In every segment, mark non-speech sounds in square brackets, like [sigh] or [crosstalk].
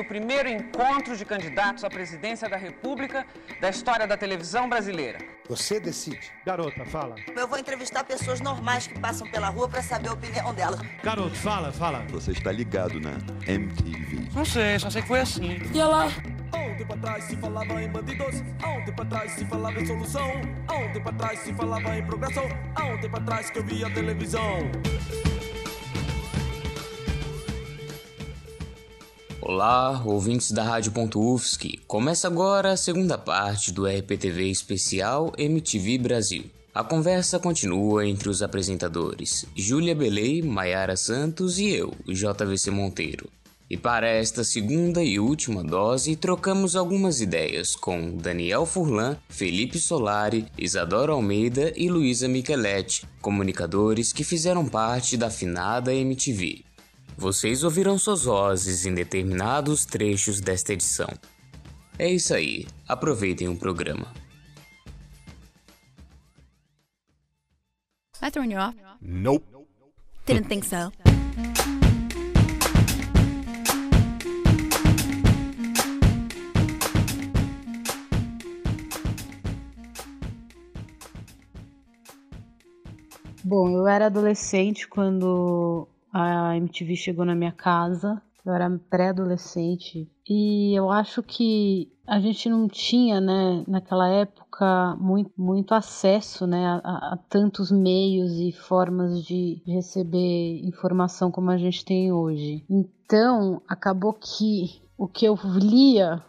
o primeiro encontro de candidatos à presidência da República da história da televisão brasileira. Você decide. Garota, fala. Eu vou entrevistar pessoas normais que passam pela rua para saber a opinião delas. Garoto, fala, fala. Você está ligado na MTV. Não sei, só sei que foi assim. E ela? Há um tempo atrás se falava em bandidos, há um tempo atrás se falava em solução, há um tempo atrás se falava em progressão, há um tempo atrás que eu via televisão. Olá, ouvintes da Rádio.UFSC. Começa agora a segunda parte do RPTV especial MTV Brasil. A conversa continua entre os apresentadores Júlia Belei, Maiara Santos e eu, JVC Monteiro. E para esta segunda e última dose, trocamos algumas ideias com Daniel Furlan, Felipe Solari, Isadora Almeida e Luísa Micheletti, comunicadores que fizeram parte da finada MTV. Vocês ouviram suas vozes em determinados trechos desta edição. É isso aí, aproveitem o programa. Am I throwing you off? Nope. Didn't think so. Bom, eu era adolescente quando a MTV chegou na minha casa. Eu era pré-adolescente e eu acho que a gente não tinha, né, naquela época, muito, muito acesso, né, a, a tantos meios e formas de receber informação como a gente tem hoje. Então, acabou que o que eu lia,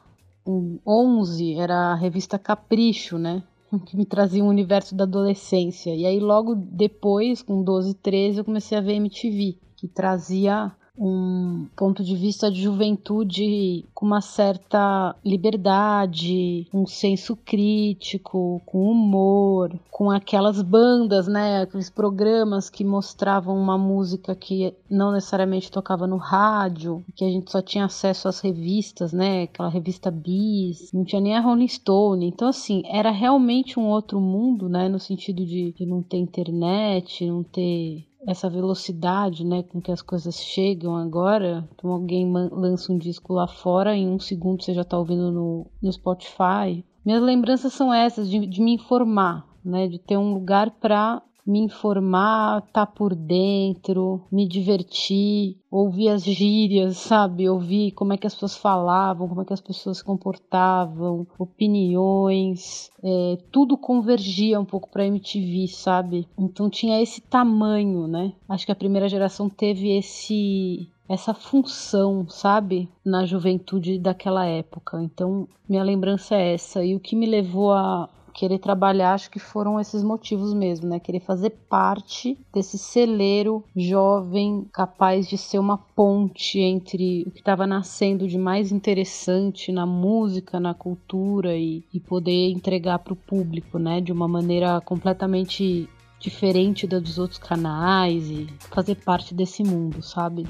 em 11, era a revista Capricho, né, que me trazia um universo da adolescência. E aí, logo depois, com 12, 13, eu comecei a ver MTV, que trazia um ponto de vista de juventude com uma certa liberdade, um senso crítico, com humor, com aquelas bandas, né, aqueles programas que mostravam uma música que não necessariamente tocava no rádio, que a gente só tinha acesso às revistas, né, aquela revista Bis, não tinha nem a Rolling Stone. Então assim, era realmente um outro mundo, né, no sentido de, de não ter internet, não ter essa velocidade, né, com que as coisas chegam agora. Então alguém lança um disco lá fora, em um segundo você já está ouvindo no, no Spotify. Minhas lembranças são essas, de, de me informar, né, de ter um lugar para me informar, tá por dentro, me divertir, ouvir as gírias, sabe? Ouvir como é que as pessoas falavam, como é que as pessoas se comportavam, opiniões, é, tudo convergia um pouco para MTV, sabe? Então tinha esse tamanho, né? Acho que a primeira geração teve esse essa função, sabe, na juventude daquela época. Então, minha lembrança é essa. E o que me levou a, querer trabalhar, acho que foram esses motivos mesmo, né? Querer fazer parte desse celeiro jovem capaz de ser uma ponte entre o que estava nascendo de mais interessante na música, na cultura e, e poder entregar para o público, né? De uma maneira completamente diferente dos outros canais e fazer parte desse mundo, sabe?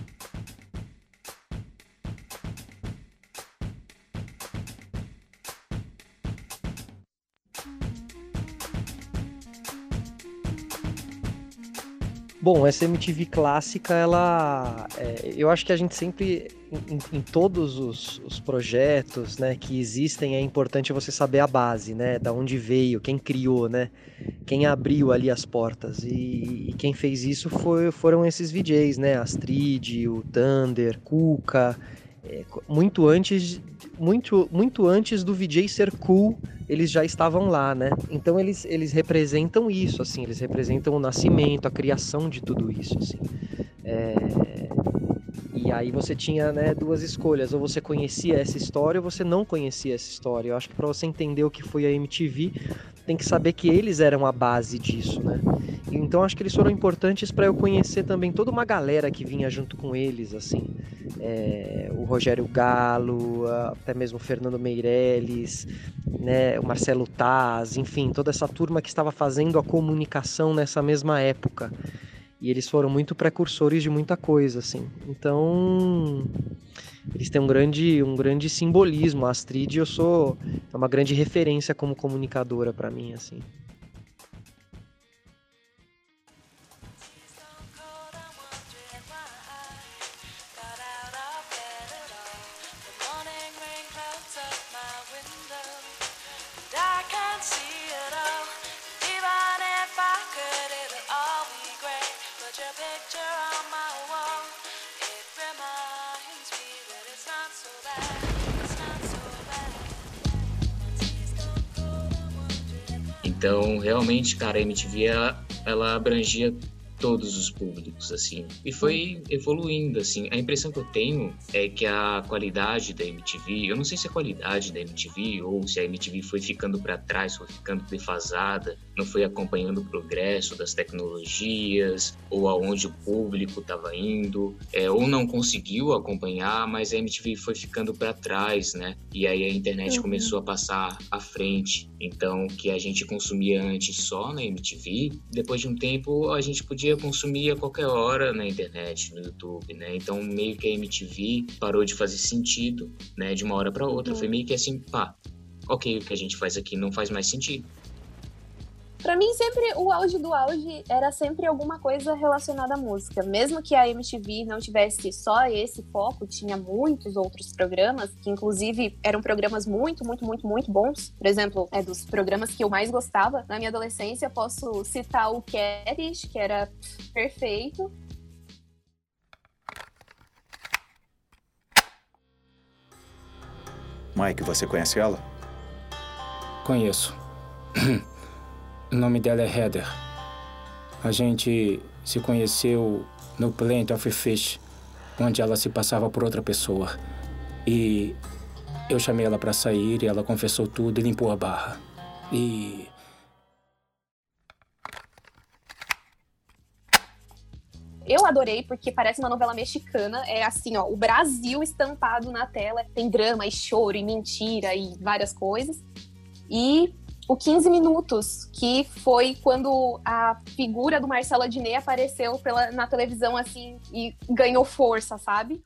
Bom, essa MTV clássica, ela. É, eu acho que a gente sempre, em, em todos os, os, projetos né, que existem, é importante você saber a base, né? Da onde veio, quem criou, né? Quem abriu ali as portas. E, e quem fez isso foi, foram esses VJs, né? Astrid, o Thunder, Kuka. É, muito antes muito muito antes do VJ ser cool eles já estavam lá, né? Então eles, eles representam isso, assim, eles representam o nascimento, a criação de tudo isso, assim. É... E aí você tinha né, duas escolhas, ou você conhecia essa história ou você não conhecia essa história. Eu acho que para você entender o que foi a MTV, tem que saber que eles eram a base disso, né? Então acho que eles foram importantes para eu conhecer também toda uma galera que vinha junto com eles, assim. É, o Rogério Galo, até mesmo o Fernando Meirelles, né, o Marcelo Taz, enfim, toda essa turma que estava fazendo a comunicação nessa mesma época. E eles foram muito precursores de muita coisa, assim. Então, eles têm um grande, um grande simbolismo. A Astrid, eu sou é uma grande referência como comunicadora para mim, assim. Então, realmente, cara, a MTV ela, ela abrangia todos os públicos, assim. E foi evoluindo, assim. A impressão que eu tenho é que a qualidade da MTV, eu não sei se a qualidade da MTV ou se a MTV foi ficando para trás, foi ficando defasada, não foi acompanhando o progresso das tecnologias ou aonde o público estava indo, é, ou não conseguiu acompanhar, mas a MTV foi ficando para trás, né? E aí a internet uhum. começou a passar à frente. Então, que a gente consumia antes só na MTV, depois de um tempo a gente podia podia consumir a qualquer hora na internet, no YouTube, né? Então meio que a MTV parou de fazer sentido, né? De uma hora para outra, uhum. foi meio que assim, pá, ok, o que a gente faz aqui não faz mais sentido. Para mim, sempre o auge do auge era sempre alguma coisa relacionada à música. Mesmo que a MTV não tivesse só esse foco, tinha muitos outros programas, que inclusive eram programas muito, muito, muito, muito bons. Por exemplo, é dos programas que eu mais gostava na minha adolescência, posso citar o Catfish, que era perfeito. Mike, você conhece ela? Conheço. [clears throat] O nome dela é Heather. A gente se conheceu no Plant of Fish, onde ela se passava por outra pessoa. E eu chamei ela para sair e ela confessou tudo e limpou a barra. E Eu adorei porque parece uma novela mexicana. É assim, ó, o Brasil estampado na tela. Tem drama e choro e mentira e várias coisas. E o 15 Minutos, que foi quando a figura do Marcelo Adnet apareceu pela, na televisão assim e ganhou força, sabe?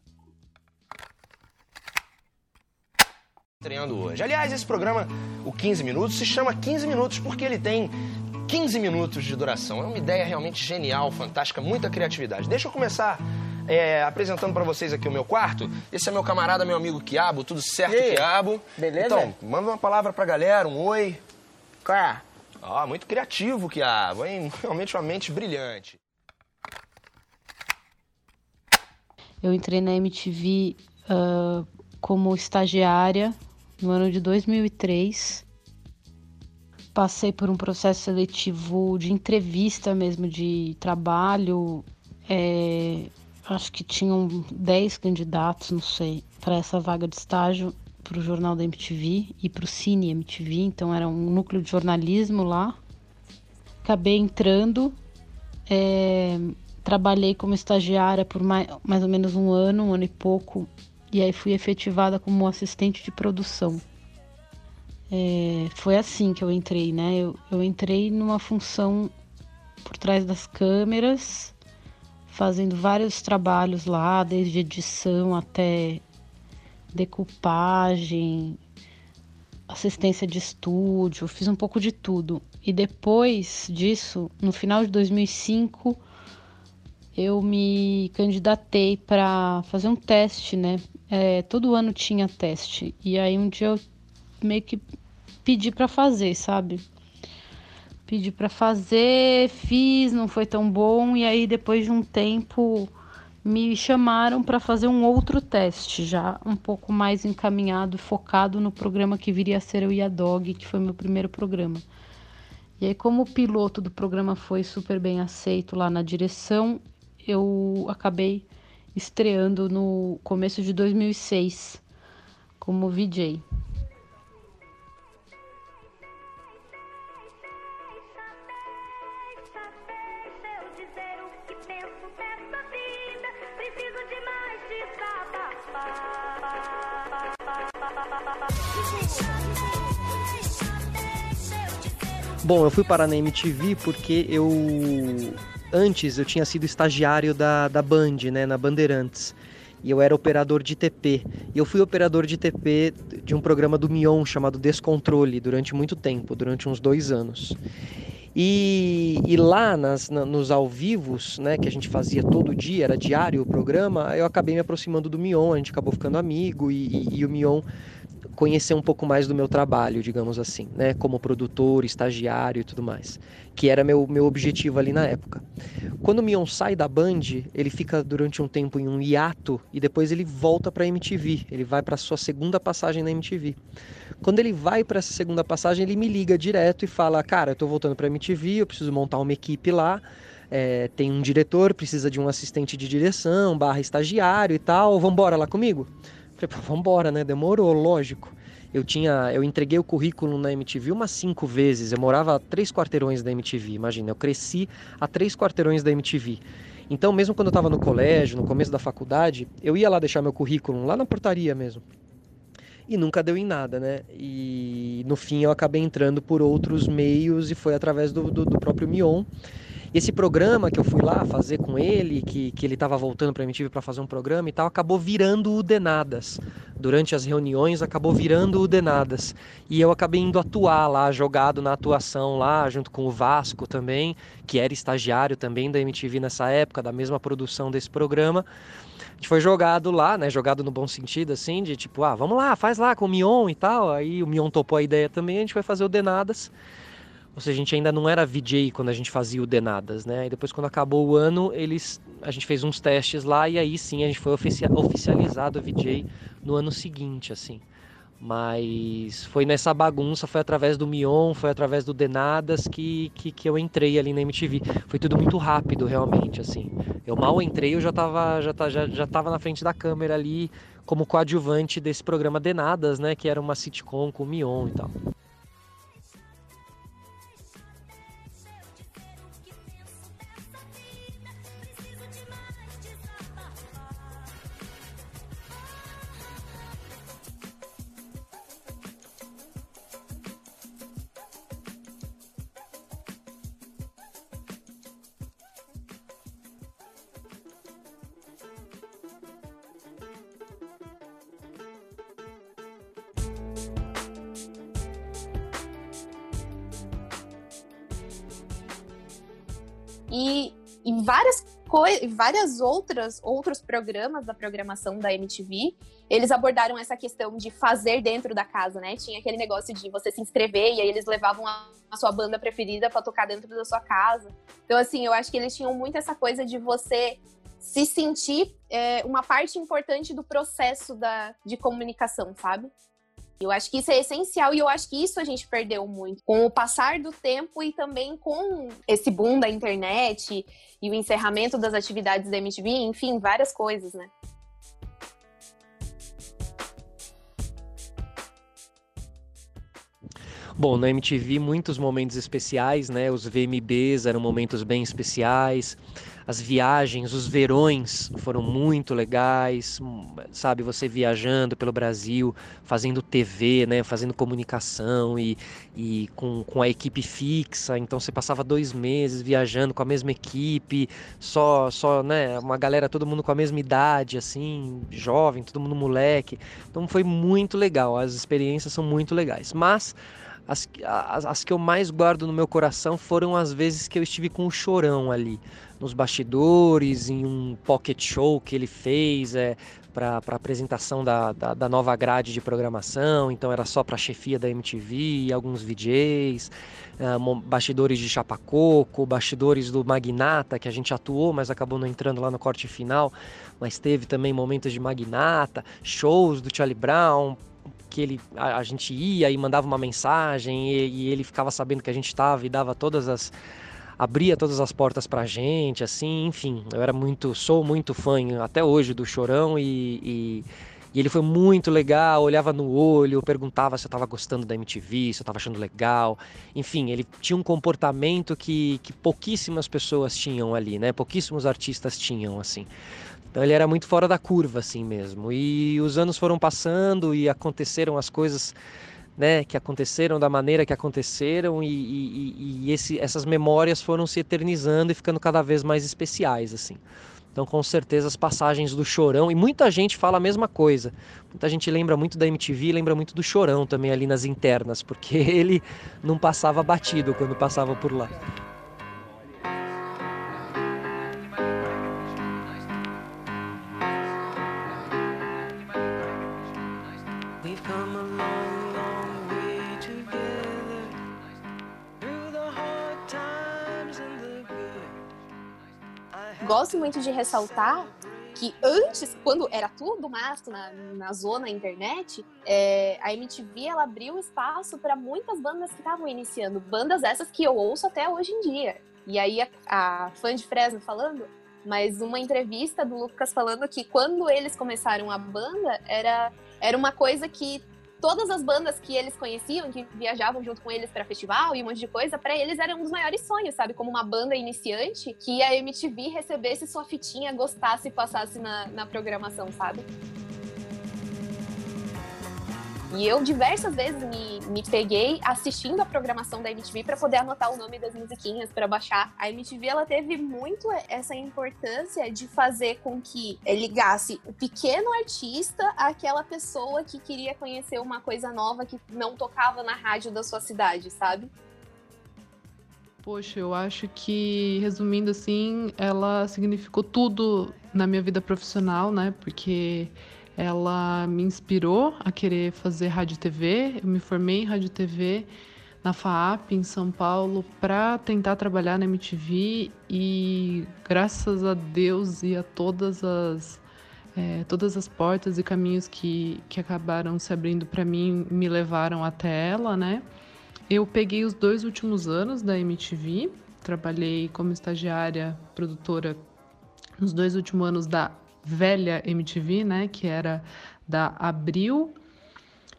Estreando hoje. Aliás, esse programa, o 15 Minutos, se chama 15 Minutos porque ele tem 15 minutos de duração. É uma ideia realmente genial, fantástica, muita criatividade. Deixa eu começar é, apresentando para vocês aqui o meu quarto. Esse é meu camarada, meu amigo Quiabo. Tudo certo, Quiabo? Beleza? Então, manda uma palavra pra galera, um oi. Qual é? Ah, muito criativo, Kiabo, hein? [laughs] Realmente uma mente brilhante. Eu entrei na MTV uh, ah, como estagiária no ano de 2003. Passei por um processo seletivo de entrevista mesmo, de trabalho. É, acho que tinham 10 candidatos, não sei, para essa vaga de estágio para o jornal da MTV e para o Cine MTV, então era um núcleo de jornalismo lá. Acabei entrando, é, trabalhei como estagiária por mais, mais ou menos um ano, um ano e pouco, e aí fui efetivada como assistente de produção. É, foi assim que eu entrei, né? Eu, eu entrei numa função por trás das câmeras, fazendo vários trabalhos lá, desde edição até decupagem, assistência de estúdio, fiz um pouco de tudo. E depois disso, no final de 2005, eu me candidatei para fazer um teste, né? É, todo ano tinha teste. E aí um dia eu meio que pedi para fazer, sabe? Pedi para fazer, fiz, não foi tão bom. E aí depois de um tempo me chamaram para fazer um outro teste, já um pouco mais encaminhado, focado no programa que viria a ser o Iadog, que foi meu primeiro programa. E aí, como o piloto do programa foi super bem aceito lá na direção, eu acabei estreando no começo de 2006 como VJ. Bom, eu fui parar na MTV porque eu. Antes eu tinha sido estagiário da, da Band, né, na Bandeirantes. E eu era operador de TP. E eu fui operador de TP de um programa do Mion chamado Descontrole durante muito tempo durante uns dois anos. E, e lá nas, na, nos ao vivos, né, que a gente fazia todo dia, era diário o programa, eu acabei me aproximando do Mion, a gente acabou ficando amigo e, e, e o Mion conhecer um pouco mais do meu trabalho, digamos assim, né, como produtor, estagiário e tudo mais, que era meu, meu objetivo ali na época. Quando o Mion sai da Band, ele fica durante um tempo em um hiato e depois ele volta para a MTV, ele vai para sua segunda passagem na MTV. Quando ele vai para essa segunda passagem, ele me liga direto e fala: Cara, eu tô voltando para a MTV, eu preciso montar uma equipe lá. É, tem um diretor, precisa de um assistente de direção, barra estagiário e tal, vambora lá comigo? Falei, pô, vambora, né? Demorou, lógico. Eu tinha, eu entreguei o currículo na MTV umas cinco vezes. Eu morava a três quarteirões da MTV, imagina. Eu cresci a três quarteirões da MTV. Então, mesmo quando eu estava no colégio, no começo da faculdade, eu ia lá deixar meu currículo, lá na portaria mesmo. E nunca deu em nada, né? E no fim eu acabei entrando por outros meios e foi através do, do, do próprio Mion. Esse programa que eu fui lá fazer com ele, que, que ele estava voltando para a MTV para fazer um programa e tal, acabou virando o Denadas. Durante as reuniões, acabou virando o Denadas. E eu acabei indo atuar lá, jogado na atuação lá, junto com o Vasco também, que era estagiário também da MTV nessa época, da mesma produção desse programa. A gente foi jogado lá, né? Jogado no bom sentido, assim, de tipo, ah, vamos lá, faz lá com o Mion e tal. Aí o Mion topou a ideia também, a gente vai fazer o Denadas. Ou seja, a gente ainda não era VJ quando a gente fazia o Denadas, né? E depois, quando acabou o ano, eles, a gente fez uns testes lá e aí sim a gente foi oficializado VJ no ano seguinte, assim. Mas foi nessa bagunça, foi através do Mion, foi através do Denadas que, que, que eu entrei ali na MTV. Foi tudo muito rápido, realmente, assim. Eu mal entrei, eu já estava já, já, já tava na frente da câmera ali como coadjuvante desse programa Denadas, né? Que era uma sitcom com o Mion e tal. E, e várias várias outras outros programas da programação da MTV, eles abordaram essa questão de fazer dentro da casa, né? Tinha aquele negócio de você se inscrever e aí eles levavam a, a sua banda preferida para tocar dentro da sua casa. Então, assim, eu acho que eles tinham muito essa coisa de você se sentir é, uma parte importante do processo da, de comunicação, sabe? Eu acho que isso é essencial e eu acho que isso a gente perdeu muito com o passar do tempo e também com esse boom da internet e o encerramento das atividades da MTV, enfim, várias coisas, né? Bom, na MTV muitos momentos especiais, né? Os VMBs eram momentos bem especiais as viagens, os verões foram muito legais, sabe? Você viajando pelo Brasil, fazendo TV, né? Fazendo comunicação e, e com, com a equipe fixa. Então você passava dois meses viajando com a mesma equipe, só, só, né? Uma galera, todo mundo com a mesma idade, assim, jovem, todo mundo moleque. Então foi muito legal. As experiências são muito legais. Mas as, as, as, que eu mais guardo no meu coração foram as vezes que eu estive com o Chorão ali, nos bastidores, em um pocket show que ele fez é, para apresentação da, da, da, nova grade de programação, então era só para a chefia da MTV, alguns VJs, é, bastidores de Chapacoco, bastidores do Magnata, que a gente atuou, mas acabou não entrando lá no corte final, mas teve também momentos de Magnata, shows do Charlie Brown, que ele a, a gente ia e mandava uma mensagem e, e ele ficava sabendo que a gente estava e dava todas as abria todas as portas pra gente, assim, enfim, eu era muito, sou muito fã até hoje do Chorão e, e, e ele foi muito legal, olhava no olho, perguntava se eu estava gostando da MTV, se eu estava achando legal, enfim, ele tinha um comportamento que, que pouquíssimas pessoas tinham ali, né, pouquíssimos artistas tinham, assim. Então ele era muito fora da curva, assim mesmo. E os anos foram passando e aconteceram as coisas né, que aconteceram da maneira que aconteceram e, e, e esse, essas memórias foram se eternizando e ficando cada vez mais especiais, assim. Então, com certeza, as passagens do Chorão, e muita gente fala a mesma coisa. Muita gente lembra muito da MTV, lembra muito do Chorão também ali nas internas, porque [laughs] ele não passava batido quando passava por lá. Gosto muito de ressaltar que antes, quando era tudo mato na, na zona internet, é, a MTV ela abriu espaço para muitas bandas que estavam iniciando, bandas essas que eu ouço até hoje em dia. E aí a, a fã de Fresno falando, mas uma entrevista do Lucas falando que quando eles começaram a banda era era uma coisa que todas as bandas que eles conheciam, que viajavam junto com eles para festival e um monte de coisa, para eles era um dos maiores sonhos, sabe? Como uma banda iniciante, que a MTV recebesse sua fitinha, gostasse e passasse na, na programação, sabe? E eu diversas vezes me, me peguei assistindo a programação da MTV para poder anotar o nome das musiquinhas para baixar. A MTV ela teve muito essa importância de fazer com que ligasse o pequeno artista àquela pessoa que queria conhecer uma coisa nova que não tocava na rádio da sua cidade, sabe? Poxa, eu acho que, resumindo assim, ela significou tudo na minha vida profissional, né? Porque ela me inspirou a querer fazer rádio e TV. Eu me formei em rádio e TV na FAAP em São Paulo para tentar trabalhar na MTV e graças a Deus e a todas as é, todas as portas e caminhos que, que acabaram se abrindo para mim me levaram até ela, né? Eu peguei os dois últimos anos da MTV, trabalhei como estagiária produtora nos dois últimos anos da velha MTV, né, que era da Abril.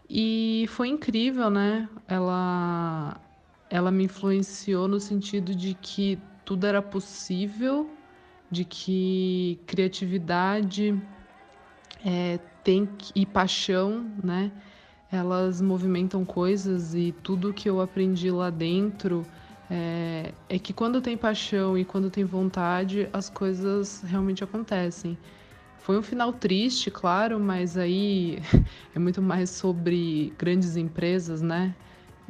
E foi incrível, né? Ela ela me influenciou no sentido de que tudo era possível, de que criatividade é, tem e paixão, né? Elas movimentam coisas e tudo que eu aprendi lá dentro é, é que quando tem paixão e quando tem vontade, as coisas realmente acontecem. Foi um final triste, claro, mas aí [laughs] é muito mais sobre grandes empresas, né?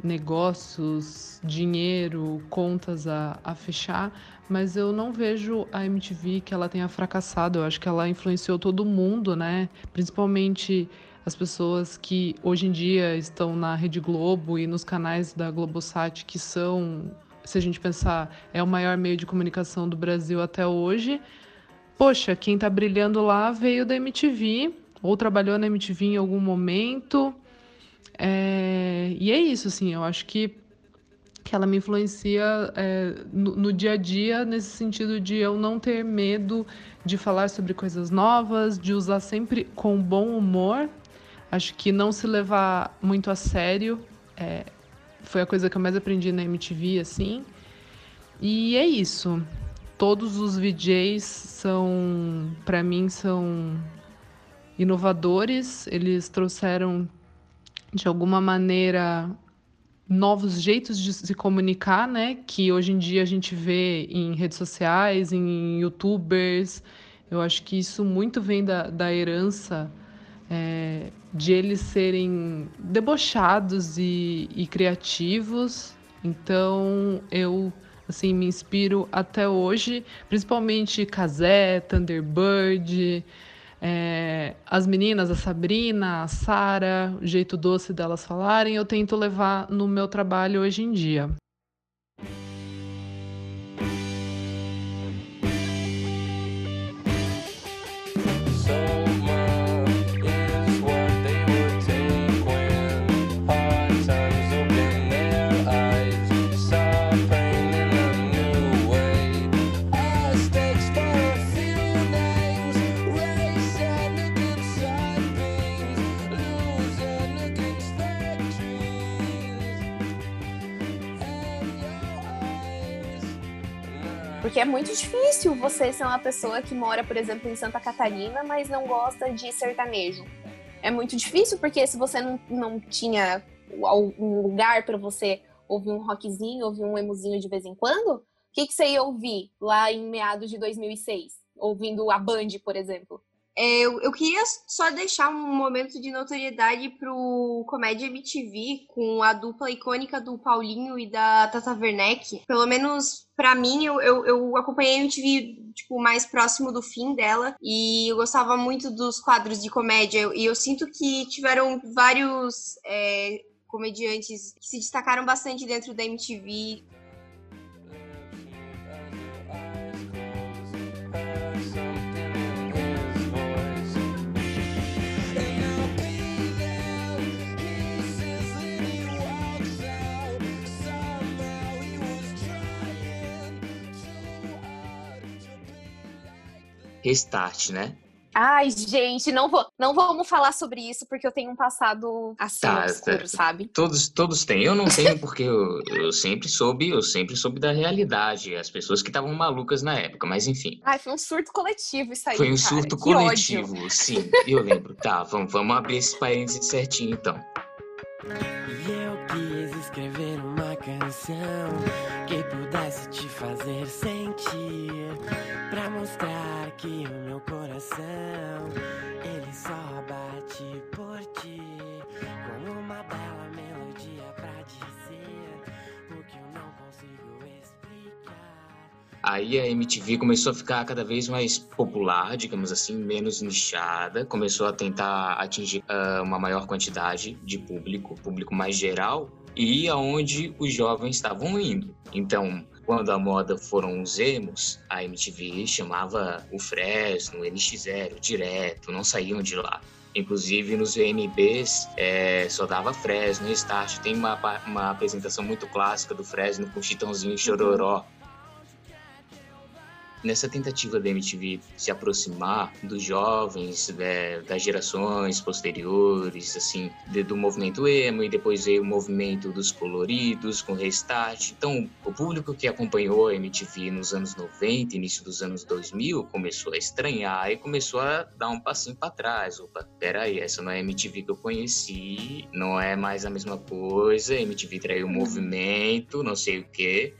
Negócios, dinheiro, contas a, a fechar, mas eu não vejo a MTV que ela tenha fracassado. Eu acho que ela influenciou todo mundo, né? Principalmente as pessoas que hoje em dia estão na Rede Globo e nos canais da Globosat, que são, se a gente pensar, é o maior meio de comunicação do Brasil até hoje poxa, quem tá brilhando lá veio da MTV, ou trabalhou na MTV em algum momento. É, e é isso, assim, eu acho que, que ela me influencia é, no, no, dia a dia, nesse sentido de eu não ter medo de falar sobre coisas novas, de usar sempre com bom humor. Acho que não se levar muito a sério é, foi a coisa que eu mais aprendi na MTV, assim. E é isso todos os VJs são, para mim, são inovadores. Eles trouxeram, de alguma maneira, novos jeitos de se comunicar, né? Que hoje em dia a gente vê em redes sociais, em YouTubers. Eu acho que isso muito vem da, da herança é, de eles serem debochados e, e criativos. Então eu assim, me inspiro até hoje, principalmente Kazé, Thunderbird, é, as meninas, a Sabrina, a Sara, o jeito doce delas falarem, eu tento levar no meu trabalho hoje em dia. Porque é muito difícil você ser uma pessoa que mora, por exemplo, em Santa Catarina, mas não gosta de sertanejo. É muito difícil porque se você não, não tinha um lugar para você ouvir um rockzinho, ouvir um emuzinho de vez em quando, o que, que você ia ouvir lá em meados de 2006? Ouvindo a Band, por exemplo. É, eu, eu queria só deixar um momento de notoriedade pro Comédia MTV com a dupla icônica do Paulinho e da Tata Werneck. Pelo menos para mim, eu, eu, eu, acompanhei a MTV tipo, mais próximo do fim dela e eu gostava muito dos quadros de comédia. E eu sinto que tiveram vários é, comediantes que se destacaram bastante dentro da MTV. Restart, né? Ai, gente, não, vou, não vamos falar sobre isso porque eu tenho um passado assim, Tá, obscuro, tá. sabe? Todos, todos têm. Eu não tenho porque eu, eu sempre soube, eu sempre soube da realidade, as pessoas que estavam malucas na época, mas enfim. Ai, foi um surto coletivo isso aí, Foi um cara. surto Que coletivo, ódio. sim, eu lembro. Tá, vamos, vamos abrir esse parênteses certinho então. E eu quis escrever uma canção que pudesse te fazer sentir, pra mostrar que o meu coração ele só bate por ti, com uma bela melodia pra dizer o que eu não consigo explicar. Aí a MTV começou a ficar cada vez mais popular, digamos assim, menos nichada, começou a tentar atingir ah, uma maior quantidade de público, público mais geral, e aonde os jovens estavam indo. Então, quando a moda foram os emos, a MTV chamava o Fresno, o NX0 direto, não saíam de lá. Inclusive nos VMBs é, só dava Fresno, Restart. Tem uma, uma apresentação muito clássica do Fresno com Chitãozinho e Chororó. Nessa tentativa da MTV se aproximar dos jovens, é, das gerações posteriores, assim, de- do movimento emo, e depois veio o movimento dos coloridos, com Restart. Então, o público que acompanhou a MTV nos anos 90, início dos anos 2000, começou a estranhar e começou a dar um passinho para trás. Opa, peraí, essa não é a MTV que eu conheci, não é mais a mesma coisa, a MTV traiu o movimento, não sei o quê.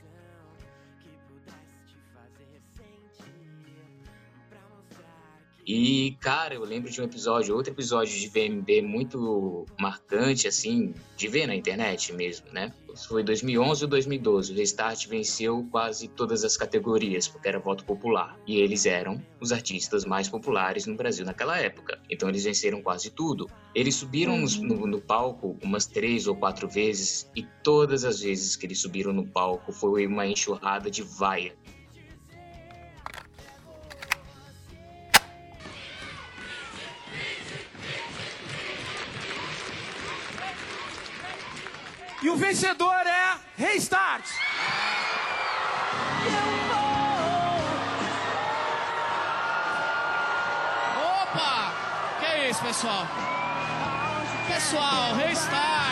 E, cara, eu lembro de um episódio, outro episódio de VMB muito marcante, assim, de ver na internet mesmo, né? Foi 2011 ou 2012. O Restart venceu quase todas as categorias, porque era voto popular. E eles eram os artistas mais populares no Brasil naquela época. Então eles venceram quase tudo. Eles subiram nos- no, no palco umas três ou quatro vezes, e todas as vezes que eles subiram no palco foi uma enxurrada de vaia. E o vencedor é Restart. Opa! Que é isso, pessoal? Pessoal, restart,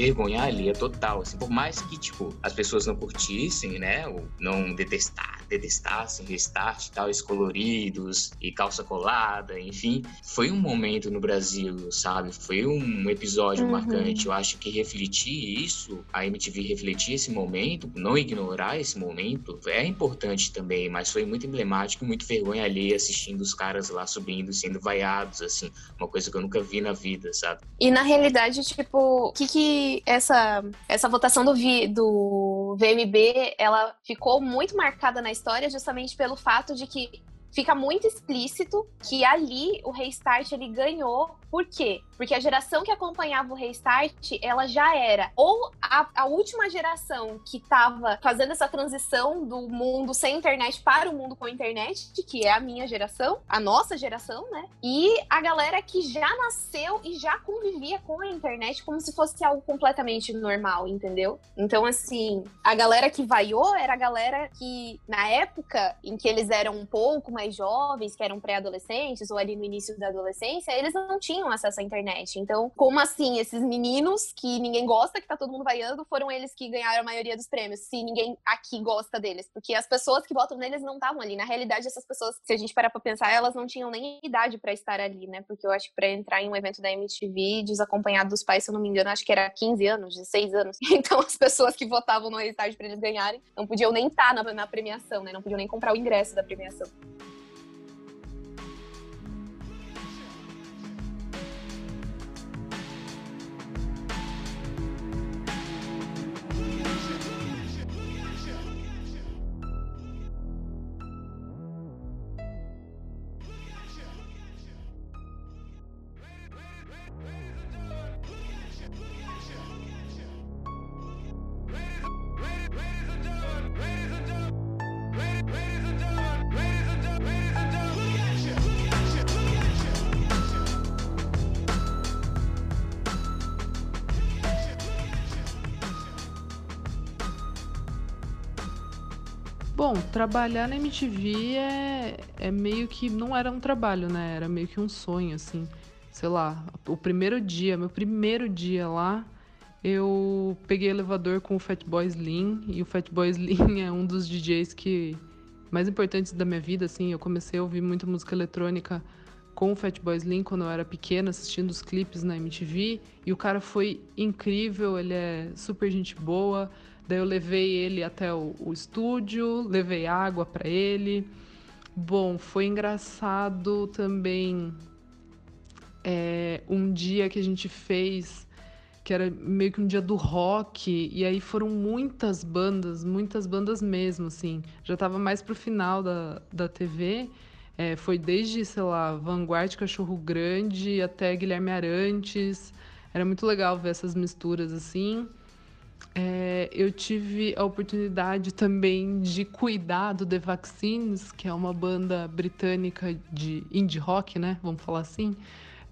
vergonha alheia total, assim, por mais que, tipo, as pessoas não curtissem, né, ou não detestar, detestassem restart e tal, coloridos e calça colada, enfim, foi um momento no Brasil, sabe, foi um episódio Uhum. marcante, eu acho que refletir isso, a MTV refletir esse momento, não ignorar esse momento, é importante também, mas foi muito emblemático muito vergonha alheia assistindo os caras lá subindo, sendo vaiados, assim, uma coisa que eu nunca vi na vida, sabe? E na realidade, tipo, o que que essa, essa votação do, vi, do VMB, ela ficou muito marcada na história justamente pelo fato de que fica muito explícito que ali o Restart ele ganhou Por quê? Porque a geração que acompanhava o Restart, ela já era ou a, a última geração que tava fazendo essa transição do mundo sem internet para o mundo com internet, que é a minha geração, a nossa geração, né? E a galera que já nasceu e já convivia com a internet como se fosse algo completamente normal, entendeu? Então, assim, a galera que vaiou era a galera que, na época em que eles eram um pouco mais jovens, que eram pré-adolescentes ou ali no início da adolescência, eles não tinham acesso à internet. Então, como assim, esses meninos que ninguém gosta, que tá todo mundo vaiando, foram eles que ganharam a maioria dos prêmios, se ninguém aqui gosta deles? Porque as pessoas que votam neles não estavam ali. Na realidade, essas pessoas, se a gente parar pra pensar, elas não tinham nem idade para estar ali, né? Porque eu acho que pra entrar em um evento da MTV, desacompanhado dos pais, se eu não me engano, acho que era 15 anos, 16 anos. [laughs] Então, as pessoas que votavam no Restart pra eles ganharem não podiam nem estar na, na premiação, né? Não podiam nem comprar o ingresso da premiação. Bom, trabalhar na MTV é, é meio que não era um trabalho, né? Era meio que um sonho, assim. Sei lá, o primeiro dia, meu primeiro dia lá, eu peguei elevador com o Fatboy Slim, e o Fatboy Slim [laughs] é um dos DJs que mais importantes da minha vida, assim. Eu comecei a ouvir muita música eletrônica com o Fatboy Slim quando eu era pequena, assistindo os clipes na MTV, e o cara foi incrível, ele é super gente boa. Daí eu levei ele até o, o estúdio, levei água para ele. Bom, foi engraçado também é, um dia que a gente fez, que era meio que um dia do rock, e aí foram muitas bandas, muitas bandas mesmo, assim. Já tava mais pro final da, da TV. É, foi desde, sei lá, Vanguard Cachorro Grande até Guilherme Arantes. Era muito legal ver essas misturas assim. É, eu tive a oportunidade também de cuidar do The Vaccines, que é uma banda britânica de indie rock, né? Vamos falar assim.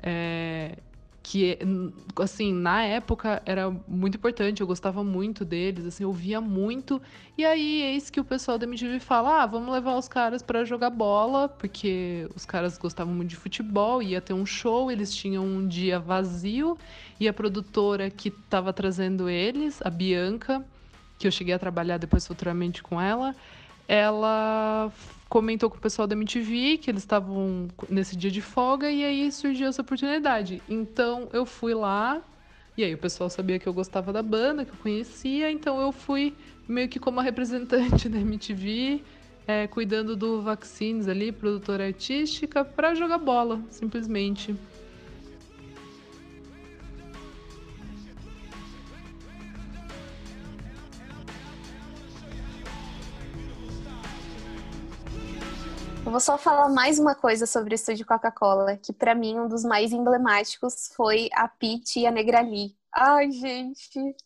É, que, assim, na época era muito importante, eu gostava muito deles, assim, eu via muito. E aí, eis que o pessoal da MTV fala: ah, vamos levar os caras para jogar bola, porque os caras gostavam muito de futebol, ia ter um show, eles tinham um dia vazio, e a produtora que estava trazendo eles, a Bianca, que eu cheguei a trabalhar depois futuramente com ela, ela comentou com o pessoal da MTV que eles estavam nesse dia de folga e aí surgiu essa oportunidade. Então eu fui lá e aí o pessoal sabia que eu gostava da banda, que eu conhecia, então eu fui meio que como a representante da MTV, é, cuidando do Vaccines ali, produtora artística, para jogar bola, simplesmente. Eu vou só falar mais uma coisa sobre o estúdio Coca-Cola, que para mim um dos mais emblemáticos foi a Pete e a Negrali. Ai, gente.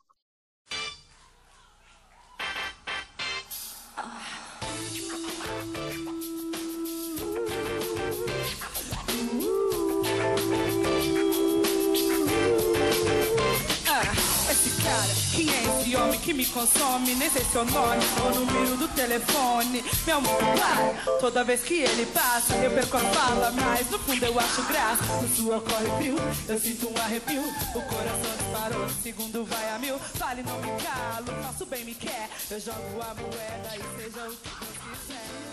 Quem é esse homem que me consome? Nem sei seu nome, o número do telefone. Meu amor, claro, toda vez que ele passa, eu perco a fala, mas no fundo eu acho graça. O suor corre frio, eu sinto um arrepio. O coração disparou, segundo vai a mil. Fale, não me calo, nosso bem me quer. Eu jogo a moeda e seja o que Deus quiser.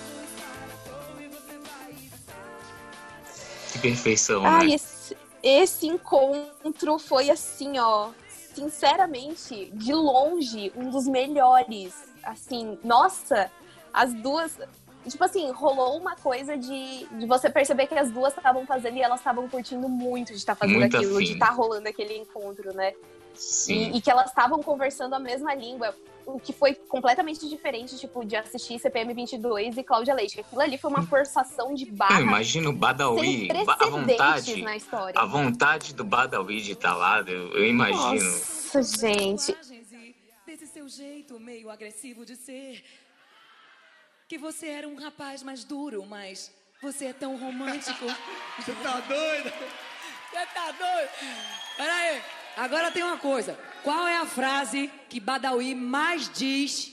Que perfeição, Ai, né? esse, esse encontro foi assim, ó. Sinceramente, de longe, um dos melhores. Assim, nossa, as duas. Tipo assim, rolou uma coisa de, de você perceber que as duas estavam fazendo e elas estavam curtindo muito de estar fazendo Muito aquilo, afim. de estar rolando aquele encontro, né? Sim. E, e que elas estavam conversando a mesma língua. O que foi completamente diferente, tipo, de assistir CPM 22 e Cláudia Leite. Aquilo ali foi uma forçação de barra. Eu imagino o Badawi, a vontade, na história. a vontade do Badawi de estar lá, eu, eu imagino. Nossa, gente. Desse seu jeito meio agressivo de ser. Que você era um rapaz mais duro, mas você é tão romântico. [laughs] Você tá doida? Você tá doido? Peraí, agora tem uma coisa. Qual é a frase que Badawi mais diz?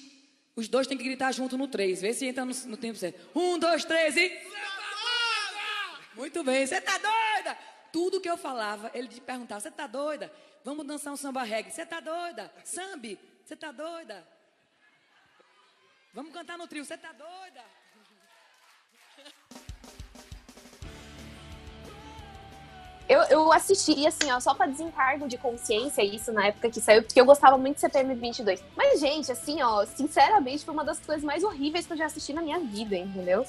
Os dois têm que gritar junto no três. Vê se entra no, no tempo certo. Um, dois, três e. Muito bem, você tá doida? Tudo que eu falava, ele perguntava: você tá doida? Vamos dançar um samba reggae. Você tá doida? Sambi, você tá doida? Vamos cantar no trio. Você tá doida? Eu, eu assisti, assim, ó, só pra desencargo de consciência isso na época que saiu, porque eu gostava muito de CPM 22. Mas, gente, assim, ó, sinceramente, foi uma das coisas mais horríveis que eu já assisti na minha vida, entendeu?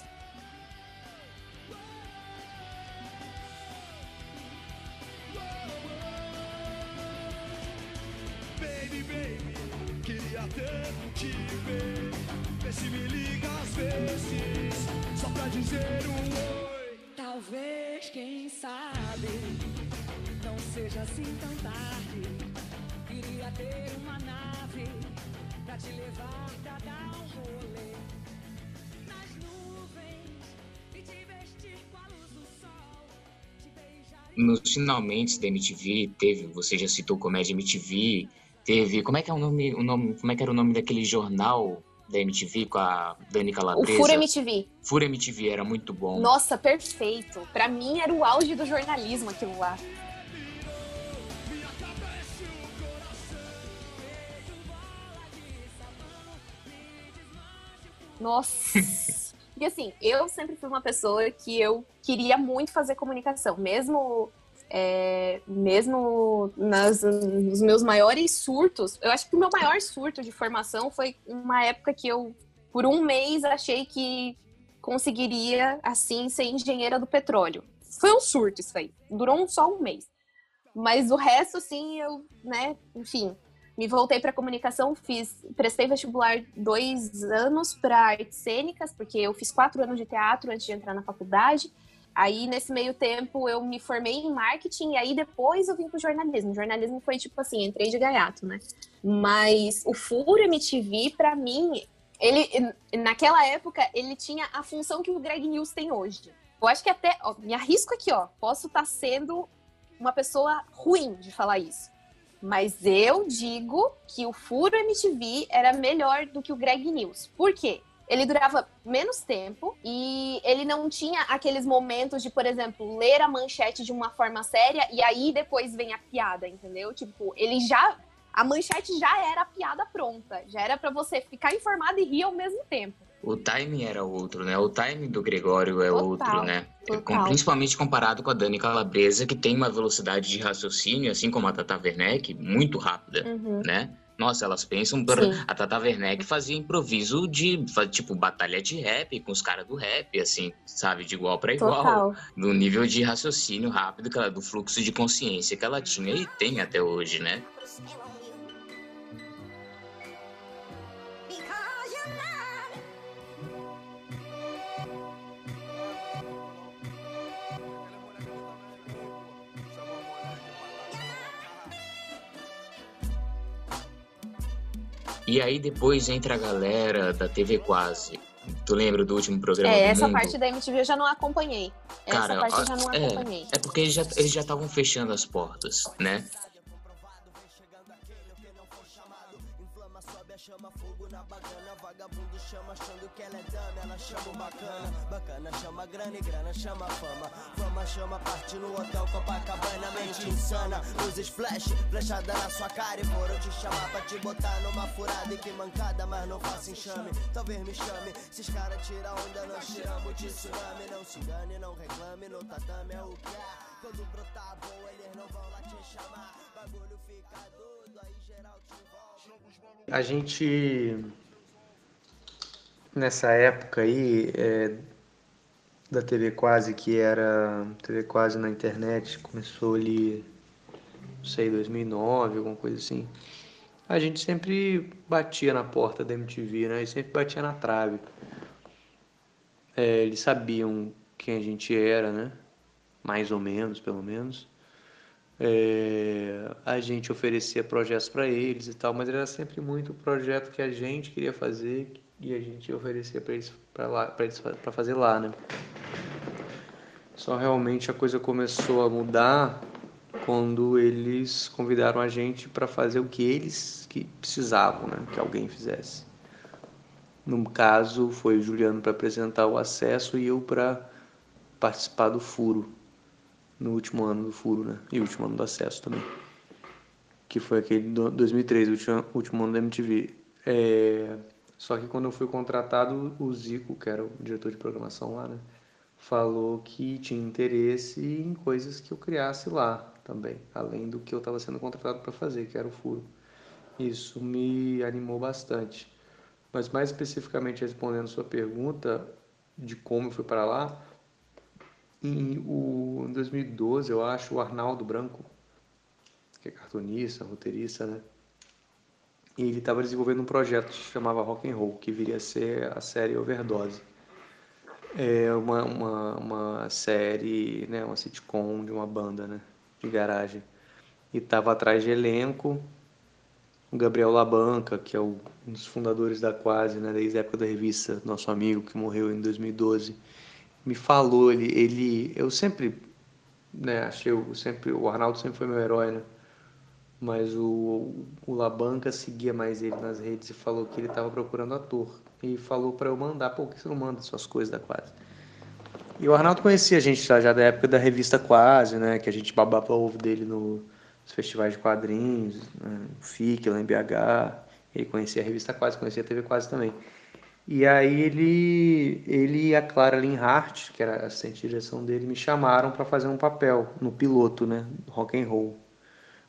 Baby, baby, queria te ver. Vê se me liga às vezes, só pra dizer um oi. Talvez, quem sabe, não seja assim tão tarde. Queria ter uma nave pra te levar pra dar um rolê nas nuvens e te vestir com a luz do sol. Beijar Nos finalmente da MTV, teve, você já citou Comédia MTV, teve, como é que é o nome, o nome, como é que era o nome daquele jornal da MTV com a Dani O Calabresa? Furo MTV. Fura MTV era muito bom. Nossa, perfeito. Pra mim era o auge do jornalismo aquilo lá. Nossa. [laughs] E assim, eu sempre fui uma pessoa que eu queria muito fazer comunicação, mesmo é, mesmo nas, nos meus maiores surtos. Eu acho que o meu maior surto de formação foi uma época que eu, por um mês, achei que conseguiria, assim, ser engenheira do petróleo. Foi um surto isso aí. Durou só um mês. Mas o resto, assim, eu, né, enfim, me voltei para comunicação, fiz, prestei vestibular dois anos para artes cênicas, porque eu fiz quatro anos de teatro antes de entrar na faculdade. Aí, nesse meio tempo, eu me formei em marketing e aí depois eu vim pro jornalismo. O jornalismo foi tipo assim, entrei de gaiato, né? Mas o Furo MTV, para mim, ele, naquela época, ele tinha a função que o Greg News tem hoje. Eu acho que até, ó, me arrisco aqui, ó, posso estar sendo uma pessoa ruim de falar isso. Mas eu digo que o Furo MTV era melhor do que o Greg News. Por quê? Ele durava menos tempo e ele não tinha aqueles momentos de, por exemplo, ler a manchete de uma forma séria e aí depois vem a piada, entendeu? Tipo, ele já. A manchete já era a piada pronta. Já era para você ficar informado e rir ao mesmo tempo. O timing era outro, né? O timing do Gregório é Total, outro, né? total. Principalmente comparado com a Dani Calabresa, que tem uma velocidade de raciocínio, assim como a Tata Werneck, muito rápida, Uhum. né? Nossa, elas pensam. A Tata Werneck fazia improviso de, tipo, batalha de rap com os caras do rap, assim, sabe? De igual pra igual. Total. Do nível de raciocínio rápido, que ela- do fluxo de consciência que ela tinha e tem até hoje, né? E aí depois entra a galera da TV Quase. Tu lembra do último programa É, essa parte da MTV eu já não acompanhei. Essa Cara, parte eu a- já não é, acompanhei. É porque eles já eles já estavam fechando as portas, né? Chama fogo na bacana, vagabundo chama achando que ela é dama, ela chama o bacana, bacana chama grana e grana chama fama, fama chama parte no hotel Copacabana, mente insana, luzes flash, flechada na sua cara e foram te chamar pra te botar numa furada e que mancada, mas não faça enxame, talvez me chame, se os caras tiram onda nós tiramos de tsunami, não se engane, não reclame, no tatame é o que há, quando brotar boa eles não vão lá te chamar, bagulho fica doido, aí geral te envolve. A gente, nessa época aí, é, da TV Quase, que era TV Quase na internet, começou ali, não sei, 2009, alguma coisa assim. a gente sempre batia na porta da MTV, né? E sempre batia na trave. É, eles sabiam quem a gente era, né? Mais ou menos, pelo menos. É, a gente oferecia projetos para eles e tal, mas era sempre muito projeto que a gente queria fazer e a gente oferecia para eles para eles para fazer lá, né? Só realmente a coisa começou a mudar quando eles convidaram a gente para fazer o que eles que precisavam, né? Que alguém fizesse. No caso, foi o Juliano para apresentar o acesso e eu para participar do furo no último ano do furo, né? E último ano do acesso também. Que foi aquele 2003, o último, último ano da MTV. É... Só que quando eu fui contratado, o Zico, que era o diretor de programação lá, né? Falou que tinha interesse em coisas que eu criasse lá também, além do que eu estava sendo contratado para fazer, que era o furo. Isso me animou bastante. Mas mais especificamente respondendo sua pergunta de como eu fui para lá, em, o, em 2012, eu acho, o Arnaldo Branco, que é cartunista, roteirista, né? E ele estava desenvolvendo um projeto que se chamava Rock and Roll, que viria a ser a série Overdose. É uma, uma, uma série, né, uma sitcom de uma banda, né, de garagem. E estava atrás de elenco o Gabriel Labanca, que é um dos fundadores da Quase, né, desde a época da revista, nosso amigo que morreu em 2012 me falou, ele, ele eu sempre, né, achei, eu sempre, o Arnaldo sempre foi meu herói, né? Mas o, o Labanca seguia mais ele nas redes e falou que ele estava procurando ator. E falou para eu mandar, pô, por que você não manda suas coisas da Quase? E o Arnaldo conhecia a gente já, já da época da revista Quase, né? Que a gente babava o ovo dele no, nos festivais de quadrinhos, né, FIC, lá em BH. Ele conhecia a revista Quase, conhecia a TV Quase também. E aí ele, ele e a Clara Linhart, que era assistente de direção dele, me chamaram para fazer um papel no piloto, né, rock and roll,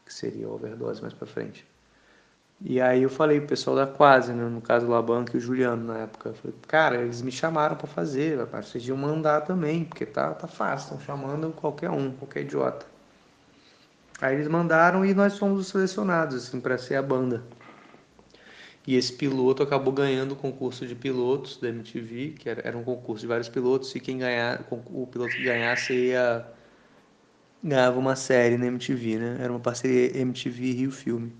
que seria overdose mais para frente. E aí eu falei pro pessoal da Quase, né, no caso Labanca e o Juliano na época, eu falei, cara, eles me chamaram para fazer, vocês iam mandar também, porque tá, tá fácil, estão chamando qualquer um, qualquer idiota. Aí eles mandaram e nós fomos selecionados assim para ser a banda. E esse piloto acabou ganhando o concurso de pilotos da MTV, que era, era um concurso de vários pilotos, e quem ganhar, o piloto que ganhasse ia, ganhava uma série na MTV, né? Era uma parceria MTV Rio Filme.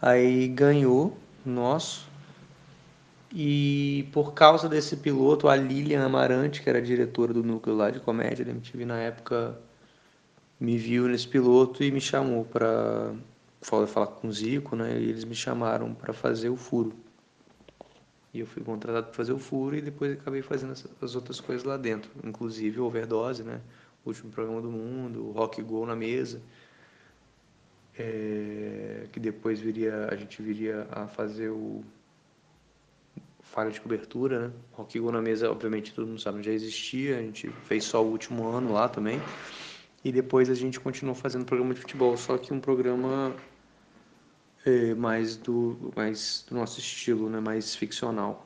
Aí ganhou, nosso, e por causa desse piloto, a Lilian Amarante, que era diretora do núcleo lá de comédia da MTV na época, me viu nesse piloto e me chamou para falei falar com o Zico, né? E eles me chamaram para fazer o furo. E eu fui contratado para fazer o furo e depois acabei fazendo as outras coisas lá dentro, inclusive o Overdose, né? O último programa do mundo, o Rock Go na mesa. É, que depois viria, a gente viria a fazer o falha de cobertura, né? Rock Go na mesa, obviamente todo mundo sabe, já existia, a gente fez só o último ano lá também. E depois a gente continuou fazendo programa de futebol, só que um programa é, mais, do, mais do nosso estilo, né? mais ficcional.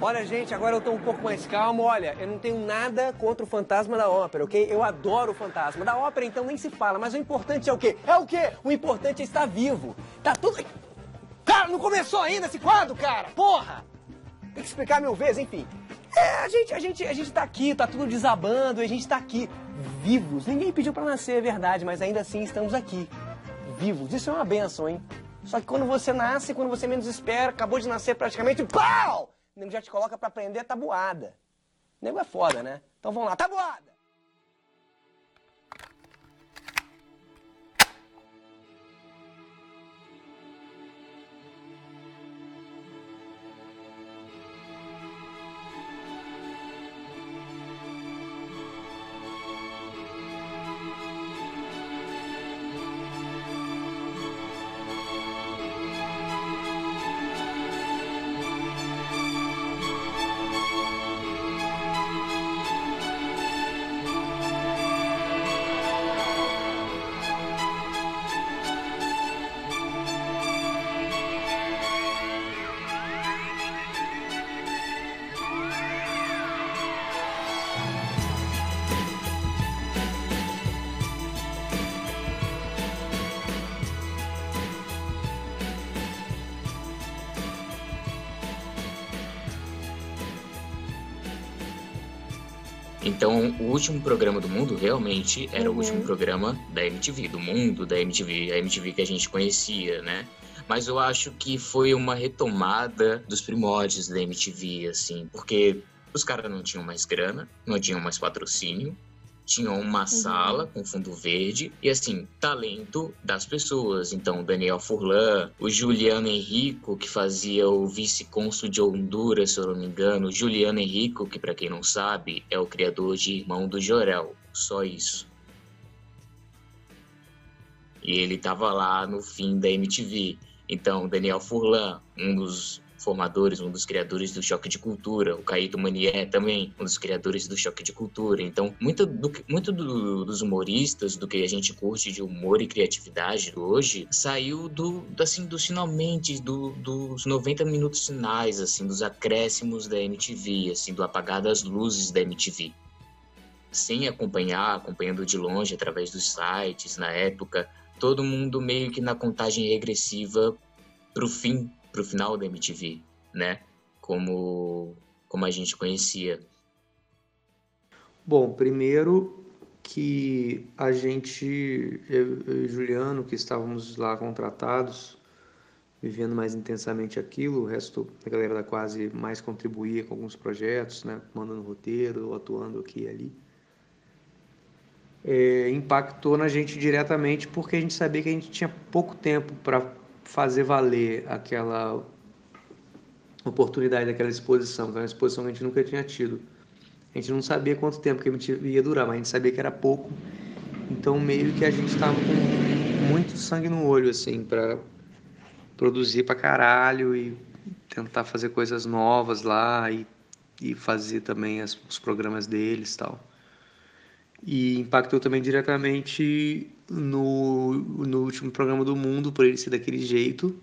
Olha, gente, agora eu tô um pouco mais calmo. Olha, eu não tenho nada contra o fantasma da ópera, ok? Eu adoro o fantasma. Da ópera, então, nem se fala. Mas o importante é o quê? É o quê? O importante é estar vivo. Tá tudo. Cara, não começou ainda esse quadro, cara! Porra! Tem que explicar mil vezes, enfim. É, a gente, a gente, a gente tá aqui, tá tudo desabando, a gente tá aqui, vivos. Ninguém pediu para nascer, é verdade, mas ainda assim estamos aqui, vivos. Isso é uma benção, hein? Só que quando você nasce, quando você menos espera, acabou de nascer praticamente, pau! O nego já te coloca para aprender a tabuada. O nego é foda, né? Então vamos lá, tabuada! Então, o último programa do mundo realmente era Uhum. o último programa da MTV, do mundo da MTV, a MTV que a gente conhecia, né? Mas eu acho que foi uma retomada dos primórdios da MTV, assim, porque os caras não tinham mais grana, não tinham mais patrocínio, tinham uma sala com fundo verde e assim, talento das pessoas. Então, Daniel Furlan, o Juliano Henrico, que fazia o vice-cônsul de Honduras, se eu não me engano, Juliano Henrico, que para quem não sabe, é o criador de Irmão do Jorel. Só isso. E ele tava lá no fim da MTV. Então, Daniel Furlan, um dos formadores, um dos criadores do Choque de Cultura, o Caíto Manier também, um dos criadores do Choque de Cultura. Então, muito, do, muito do- dos humoristas, do que a gente curte de humor e criatividade hoje, saiu do, assim, dos finalmente, do, dos 90 minutos finais, assim, dos acréscimos da MTV, assim, do apagar das luzes da MTV sem acompanhar, acompanhando de longe através dos sites na época, todo mundo meio que na contagem regressiva pro fim, pro final da MTV, né? Como como a gente conhecia. Bom, primeiro que a gente, eu, eu e Juliano, que estávamos lá contratados, vivendo mais intensamente aquilo, o resto da galera da quase mais contribuía com alguns projetos, né, mandando roteiro, atuando aqui e ali. É, impactou na gente diretamente porque a gente sabia que a gente tinha pouco tempo para fazer valer aquela oportunidade daquela exposição, que era uma exposição que a gente nunca tinha tido. A gente não sabia quanto tempo que ia durar, mas a gente sabia que era pouco. Então meio que a gente estava com muito sangue no olho assim para produzir pra caralho e tentar fazer coisas novas lá e, e fazer também as, os programas deles tal. E impactou também diretamente no, no último programa do mundo, por ele ser daquele jeito,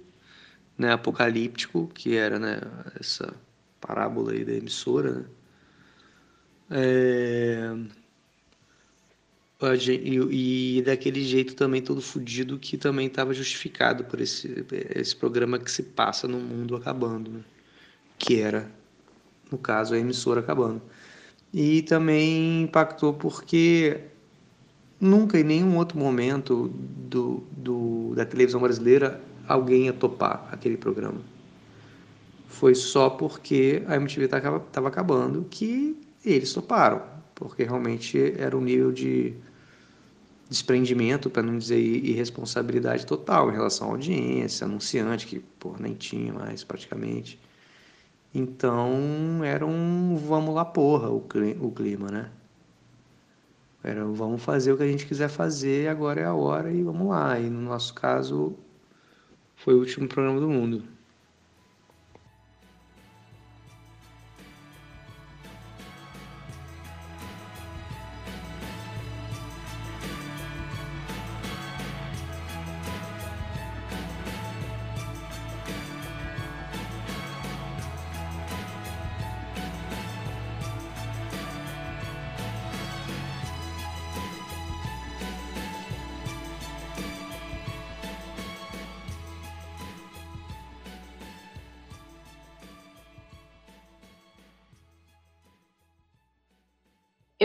né, apocalíptico, que era né, essa parábola aí da emissora, né? É, a gen- E, e daquele jeito também todo fudido que também estava justificado por esse, esse programa que se passa no mundo acabando, né? que era, no caso, a emissora acabando. E também impactou porque nunca em nenhum outro momento do, do, da televisão brasileira alguém ia topar aquele programa. Foi só porque a MTV estava acabando que eles toparam, porque realmente era um nível de desprendimento, para não dizer irresponsabilidade total em relação à audiência, anunciante, que pô, nem tinha mais praticamente. Então era um vamos lá porra o clima, né? Era vamos fazer o que a gente quiser fazer, agora é a hora e vamos lá. E no nosso caso foi o último programa do mundo.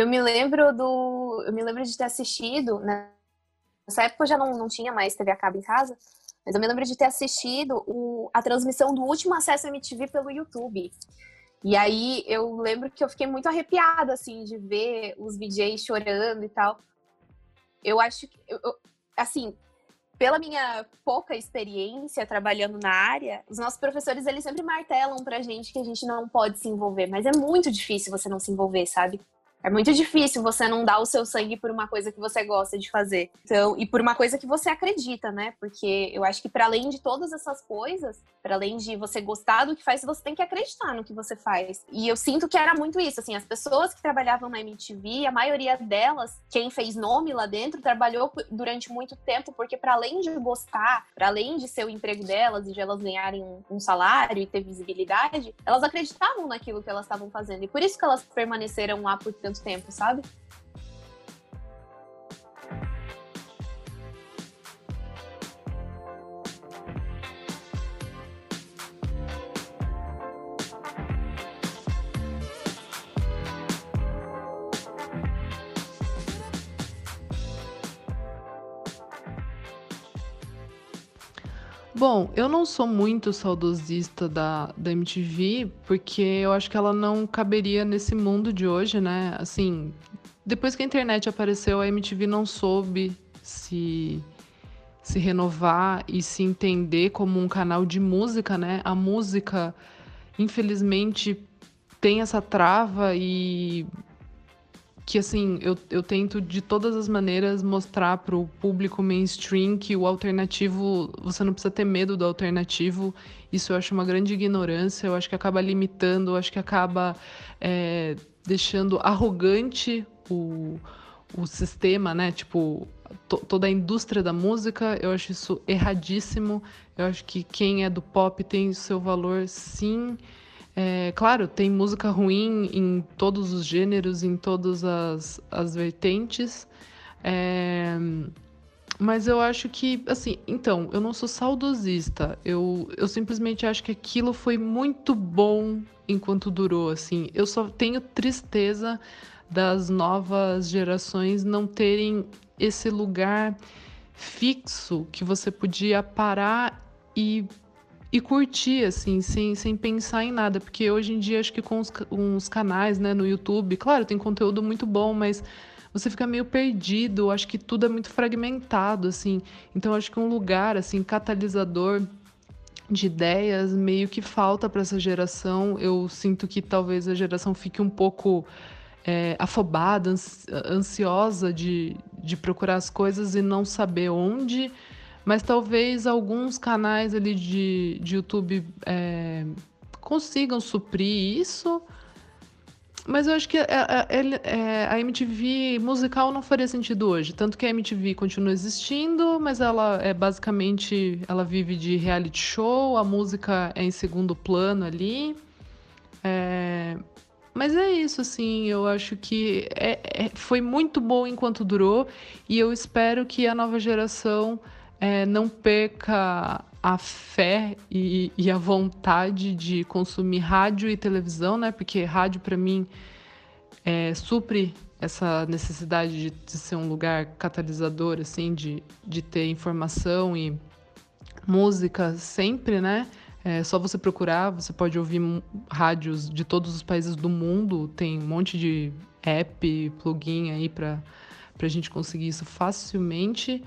Me lembro do. Eu me lembro de ter assistido. né? Nessa época eu já não, não tinha mais TV a cabo em casa, mas eu me lembro de ter assistido o- a transmissão do último acesso MTV pelo YouTube. E aí eu lembro que eu fiquei muito arrepiada, assim, de ver os VJs chorando e tal. Eu acho que. eu- eu- assim, pela minha pouca experiência trabalhando na área, os nossos professores eles sempre martelam pra gente que a gente não pode se envolver, mas é muito difícil você não se envolver, sabe? É muito difícil você não dar o seu sangue por uma coisa que você gosta de fazer. Então, e por uma coisa que você acredita, né? Porque eu acho que para além de todas essas coisas, para além de você gostar do que faz, você tem que acreditar no que você faz. E eu sinto que era muito isso, assim, as pessoas que trabalhavam na MTV, a maioria delas, quem fez nome lá dentro, trabalhou durante muito tempo, porque para além de gostar, para além de ser o emprego delas e de elas ganharem um salário e ter visibilidade, elas acreditavam naquilo que elas estavam fazendo. E por isso que elas permaneceram lá por tanto tempo, sabe? Bom, eu não sou muito saudosista da, da MTV, porque eu acho que ela não caberia nesse mundo de hoje, né? Assim, depois que a internet apareceu, a MTV não soube se se renovar e se entender como um canal de música, né? A música, infelizmente, tem essa trava e que assim, eu, eu tento de todas as maneiras mostrar para o público mainstream que o alternativo, você não precisa ter medo do alternativo. Isso eu acho uma grande ignorância, eu acho que acaba limitando, eu acho que acaba é, deixando arrogante o, o sistema, né? Tipo, to, toda a indústria da música, eu acho isso erradíssimo. Eu acho que quem é do pop tem seu valor, sim. É, claro, tem música ruim em todos os gêneros, em todas as, as vertentes. É, mas eu acho que, assim, então, eu não sou saudosista. Eu, eu simplesmente acho que aquilo foi muito bom enquanto durou, assim. Eu só tenho tristeza das novas gerações não terem esse lugar fixo que você podia parar e e curtir, assim, sem, sem pensar em nada. Porque hoje em dia, acho que com os, uns canais, né, no YouTube, claro, tem conteúdo muito bom, mas você fica meio perdido. Acho que tudo é muito fragmentado, assim. Então, acho que um lugar, assim, catalisador de ideias meio que falta para essa geração. Eu sinto que talvez a geração fique um pouco é, afobada, ansiosa de, de procurar as coisas e não saber onde mas talvez alguns canais ali de, de YouTube é, consigam suprir isso. Mas eu acho que a, a, a, MTV musical não faria sentido hoje. Tanto que a MTV continua existindo, mas ela é basicamente. Ela vive de reality show, a música é em segundo plano ali. É, mas é isso, assim, eu acho que é, é, foi muito bom enquanto durou e eu espero que a nova geração é, não perca a fé e, e, a vontade de consumir rádio e televisão, né? Porque rádio, para mim, é, supre essa necessidade de, de, ser um lugar catalisador, assim, de, de ter informação e música sempre, né? É só você procurar, você pode ouvir rádios de todos os países do mundo, tem um monte de app, plugin aí para a gente conseguir isso facilmente.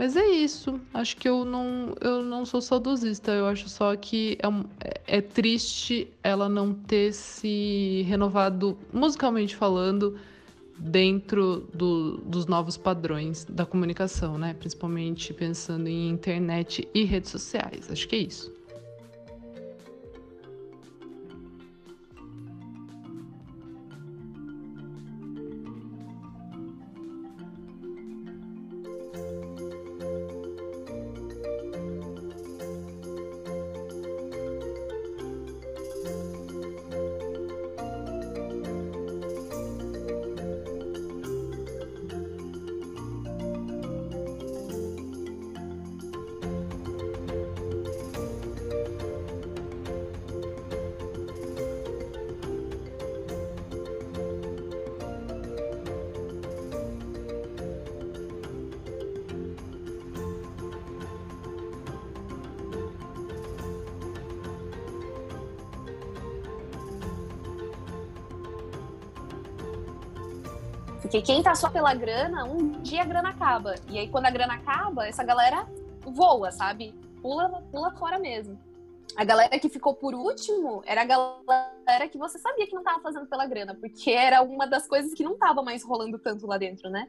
Mas é isso. Acho que eu não, eu não sou saudosista. Eu acho só que é, é triste ela não ter se renovado, musicalmente falando, dentro do, dos novos padrões da comunicação, né? Principalmente pensando em internet e redes sociais. Acho que é isso. Porque quem tá só pela grana, um dia a grana acaba. E aí, quando a grana acaba, essa galera voa, sabe? Pula, pula fora mesmo. A galera que ficou por último era a galera que você sabia que não tava fazendo pela grana, porque era uma das coisas que não tava mais rolando tanto lá dentro, né?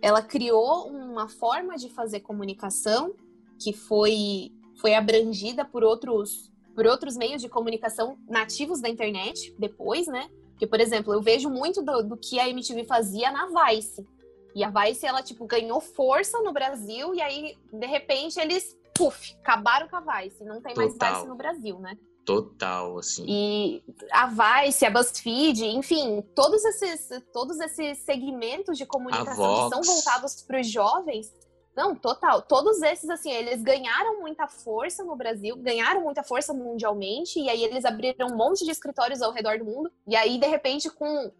Ela criou uma forma de fazer comunicação que foi, foi abrangida por outros por outros meios de comunicação nativos da internet depois, né? Porque, por exemplo, eu vejo muito do, do, que a MTV fazia na Vice. E a Vice, ela, tipo, ganhou força no Brasil e aí, de repente, eles, puf, acabaram com a Vice. Não tem Total. mais Vice no Brasil, né? Total, assim. E a Vice, a BuzzFeed, enfim, todos esses, todos esses segmentos de comunicação que são voltados para os jovens não, total. Todos esses, assim, eles ganharam muita força no Brasil, ganharam muita força mundialmente, e aí eles abriram um monte de escritórios ao redor do mundo. E aí, de repente, com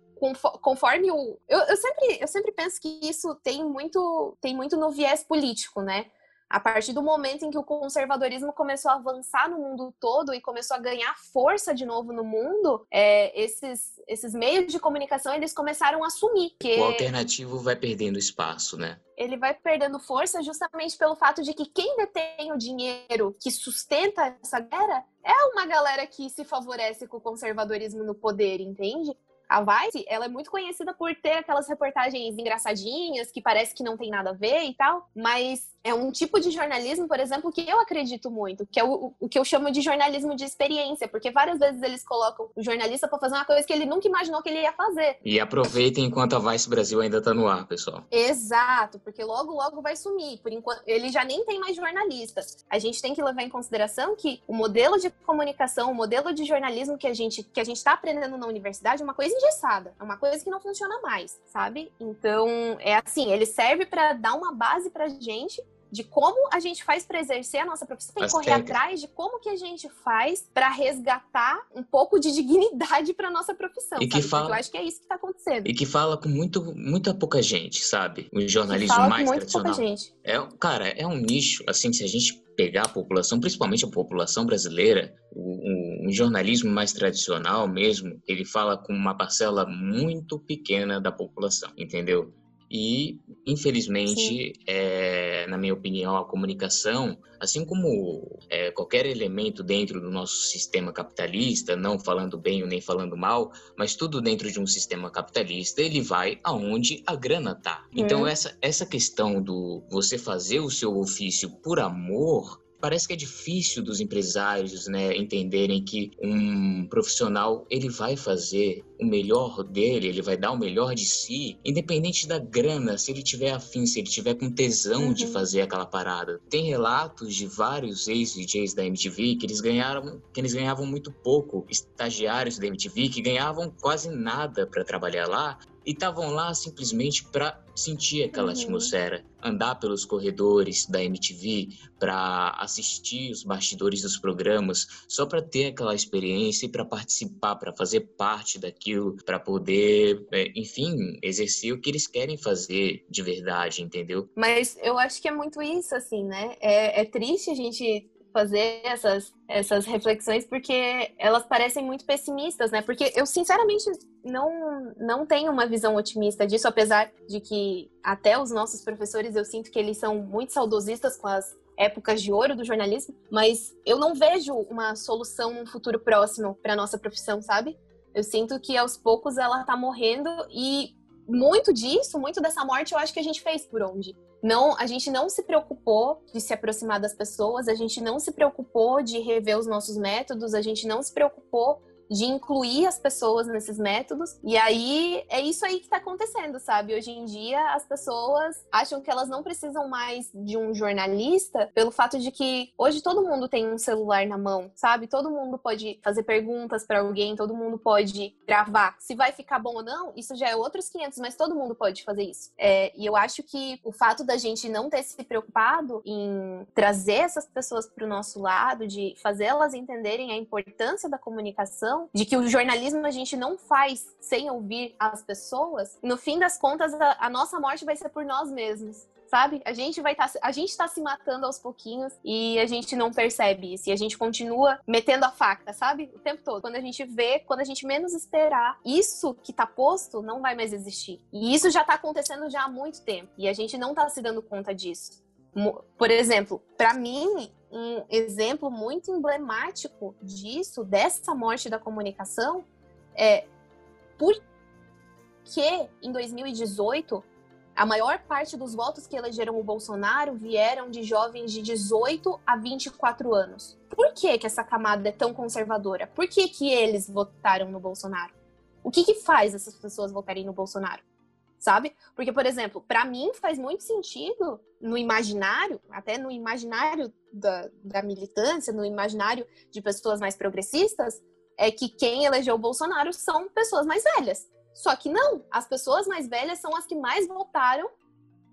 conforme o. Eu, eu, sempre, eu sempre penso que isso tem muito, tem muito no viés político, né? A partir do momento em que o conservadorismo começou a avançar no mundo todo e começou a ganhar força de novo no mundo, é, esses, esses meios de comunicação eles começaram a sumir. Que o alternativo vai perdendo espaço, né? Ele vai perdendo força justamente pelo fato de que quem detém o dinheiro que sustenta essa guerra é uma galera que se favorece com o conservadorismo no poder, entende? A Vice, ela é muito conhecida por ter aquelas reportagens engraçadinhas, que parece que não tem nada a ver e tal, mas é um tipo de jornalismo, por exemplo, que eu acredito muito, que é o, o que eu chamo de jornalismo de experiência, porque várias vezes eles colocam o jornalista para fazer uma coisa que ele nunca imaginou que ele ia fazer. E aproveitem enquanto a Vice Brasil ainda tá no ar, pessoal. Exato, porque logo, logo vai sumir. Por enquanto, ele já nem tem mais jornalistas. A gente tem que levar em consideração que o modelo de comunicação, o modelo de jornalismo que a gente que a gente está aprendendo na universidade é uma coisa engessada, é uma coisa que não funciona mais, sabe? Então, é assim, ele serve para dar uma base pra gente de como a gente faz para exercer a nossa profissão, tem que correr atrás de como que a gente faz para resgatar um pouco de dignidade para nossa profissão. E que fala... Porque eu acho que é isso que está acontecendo. E que fala com muito, muita pouca gente, sabe? O jornalismo mais tradicional. Pouca gente. É, cara, é um nicho, assim, se a gente pegar a população, principalmente a população brasileira, o, o, jornalismo mais tradicional mesmo, ele fala com uma parcela muito pequena da população, entendeu? E, infelizmente, é, na minha opinião, a comunicação, assim como é, qualquer elemento dentro do nosso sistema capitalista, não falando bem ou nem falando mal, mas tudo dentro de um sistema capitalista, ele vai aonde a grana tá. Então, é. essa, essa questão do você fazer o seu ofício por amor parece que é difícil dos empresários né, entenderem que um profissional ele vai fazer o melhor dele, ele vai dar o melhor de si, independente da grana, se ele tiver afim, se ele tiver com tesão uhum. de fazer aquela parada. Tem relatos de vários ex-DJs da MTV que eles ganharam, que eles ganhavam muito pouco, estagiários da MTV que ganhavam quase nada para trabalhar lá e estavam lá simplesmente para sentir aquela uhum. atmosfera, andar pelos corredores da MTV para assistir os bastidores dos programas, só para ter aquela experiência e para participar, para fazer parte daquilo, para poder, é, enfim, exercer o que eles querem fazer de verdade, entendeu? Mas eu acho que é muito isso, assim, né? É, é triste a gente fazer essas, essas reflexões porque elas parecem muito pessimistas, né? Porque eu, sinceramente, não, não tenho uma visão otimista disso, apesar de que até os nossos professores eu sinto que eles são muito saudosistas com as épocas de ouro do jornalismo, mas eu não vejo uma solução num futuro próximo para nossa profissão, sabe? Eu sinto que aos poucos ela tá morrendo e muito disso, muito dessa morte, eu acho que a gente fez por onde não, a gente não se preocupou de se aproximar das pessoas, a gente não se preocupou de rever os nossos métodos, a gente não se preocupou de incluir as pessoas nesses métodos. E aí é isso aí que está acontecendo, sabe? Hoje em dia as pessoas acham que elas não precisam mais de um jornalista pelo fato de que hoje todo mundo tem um celular na mão, sabe? Todo mundo pode fazer perguntas para alguém, todo mundo pode gravar. Se vai ficar bom ou não, isso já é outros 500, mas todo mundo pode fazer isso. É, e eu acho que o fato da gente não ter se preocupado em trazer essas pessoas para o nosso lado, de fazer elas entenderem a importância da comunicação de que o jornalismo a gente não faz sem ouvir as pessoas, no fim das contas, a, a nossa morte vai ser por nós mesmos sabe? A gente vai estar, tá, a gente tá se matando aos pouquinhos e a gente não percebe isso. E a gente continua metendo a faca, sabe? O tempo todo. Quando a gente vê, quando a gente menos esperar, isso que tá posto não vai mais existir. E isso já tá acontecendo já há muito tempo. E a gente não tá se dando conta disso. Por exemplo, para mim, um exemplo muito emblemático disso, dessa morte da comunicação, é por que em 2018 a maior parte dos votos que elegeram o Bolsonaro vieram de jovens de 18 a 24 anos. Por que, que essa camada é tão conservadora? Por que, que eles votaram no Bolsonaro? O que, que faz essas pessoas votarem no Bolsonaro? Sabe? Porque, por exemplo, para mim faz muito sentido no imaginário, até no imaginário da, da militância, no imaginário de pessoas mais progressistas, é que quem elegeu o Bolsonaro são pessoas mais velhas. Só que não, as pessoas mais velhas são as que mais votaram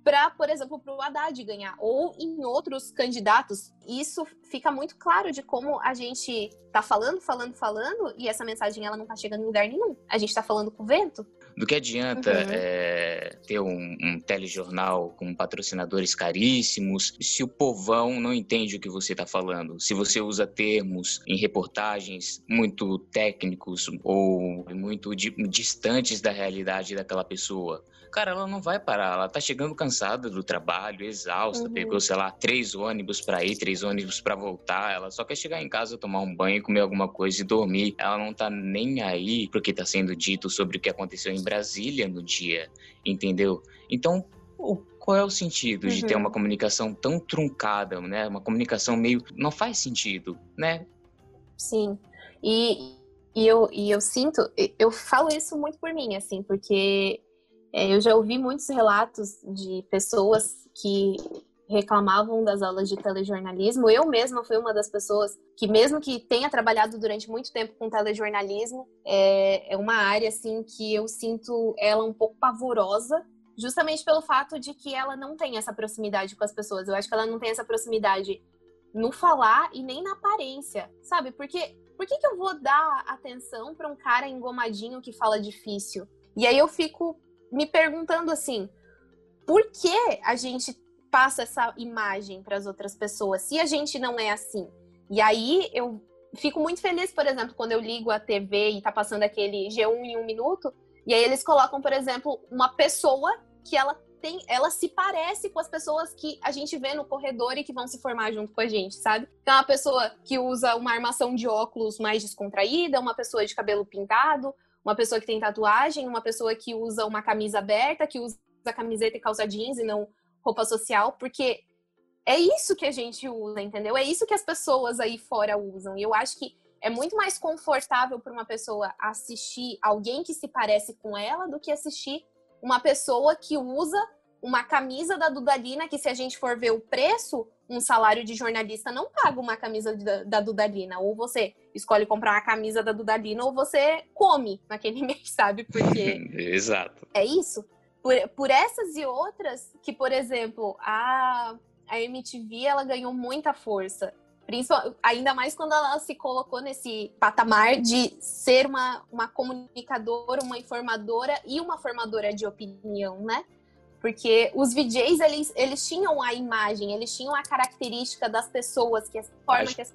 para, por exemplo, para o Haddad ganhar, ou em outros candidatos. Isso fica muito claro de como a gente tá falando, falando, falando, e essa mensagem ela não tá chegando em lugar nenhum. A gente tá falando com o vento. Do que adianta Uhum. é, ter um, um telejornal com patrocinadores caríssimos se o povão não entende o que você está falando? Se você usa termos em reportagens muito técnicos ou muito di- distantes da realidade daquela pessoa. Cara, ela não vai parar, ela tá chegando cansada do trabalho, exausta, Uhum. pegou, sei lá, três ônibus pra ir, três ônibus pra voltar, ela só quer chegar em casa, tomar um banho, comer alguma coisa e dormir. Ela não tá nem aí pro que tá sendo dito sobre o que aconteceu em Brasília no dia, entendeu? Então, o- qual é o sentido de ter Uhum. uma comunicação tão truncada, né? Uma comunicação meio. Não faz sentido, né? Sim. E, e, eu, e eu sinto, eu falo isso muito por mim, assim, porque eu já ouvi muitos relatos de pessoas que reclamavam das aulas de telejornalismo. Eu mesma fui uma das pessoas que, mesmo que tenha trabalhado durante muito tempo com telejornalismo, é, é uma área, assim, que eu sinto ela um pouco pavorosa, justamente pelo fato de que ela não tem essa proximidade com as pessoas. Eu acho que ela não tem essa proximidade no falar e nem na aparência, sabe? Porque por que, que eu vou dar atenção para um cara engomadinho que fala difícil? E aí eu fico me perguntando assim, por que a gente passa essa imagem para as outras pessoas se a gente não é assim? E aí eu fico muito feliz, por exemplo, quando eu ligo a TV e tá passando aquele G1 em um minuto, e aí eles colocam, por exemplo, uma pessoa que ela tem, ela se parece com as pessoas que a gente vê no corredor e que vão se formar junto com a gente, sabe? Então, é uma pessoa que usa uma armação de óculos mais descontraída, uma pessoa de cabelo pintado, uma pessoa que tem tatuagem, uma pessoa que usa uma camisa aberta, que usa camiseta e calça jeans e não roupa social, porque é isso que a gente usa, entendeu? É isso que as pessoas aí fora usam. E eu acho que é muito mais confortável para uma pessoa assistir alguém que se parece com ela do que assistir uma pessoa que usa uma camisa da Dudalina, que se a gente for ver o preço, um salário de jornalista não paga uma camisa da, da Dudalina. Ou você escolhe comprar uma camisa da Dudalina, ou você come naquele [laughs] mês, sabe? Porque [laughs] Exato. é isso. Por, por essas e outras, que, por exemplo, a, a MTV ela ganhou muita força. Principal, ainda mais quando ela se colocou nesse patamar de ser uma, uma comunicadora, uma informadora e uma formadora de opinião, né? Porque os VJs, eles, eles tinham a imagem, eles tinham a característica das pessoas, que a forma que as,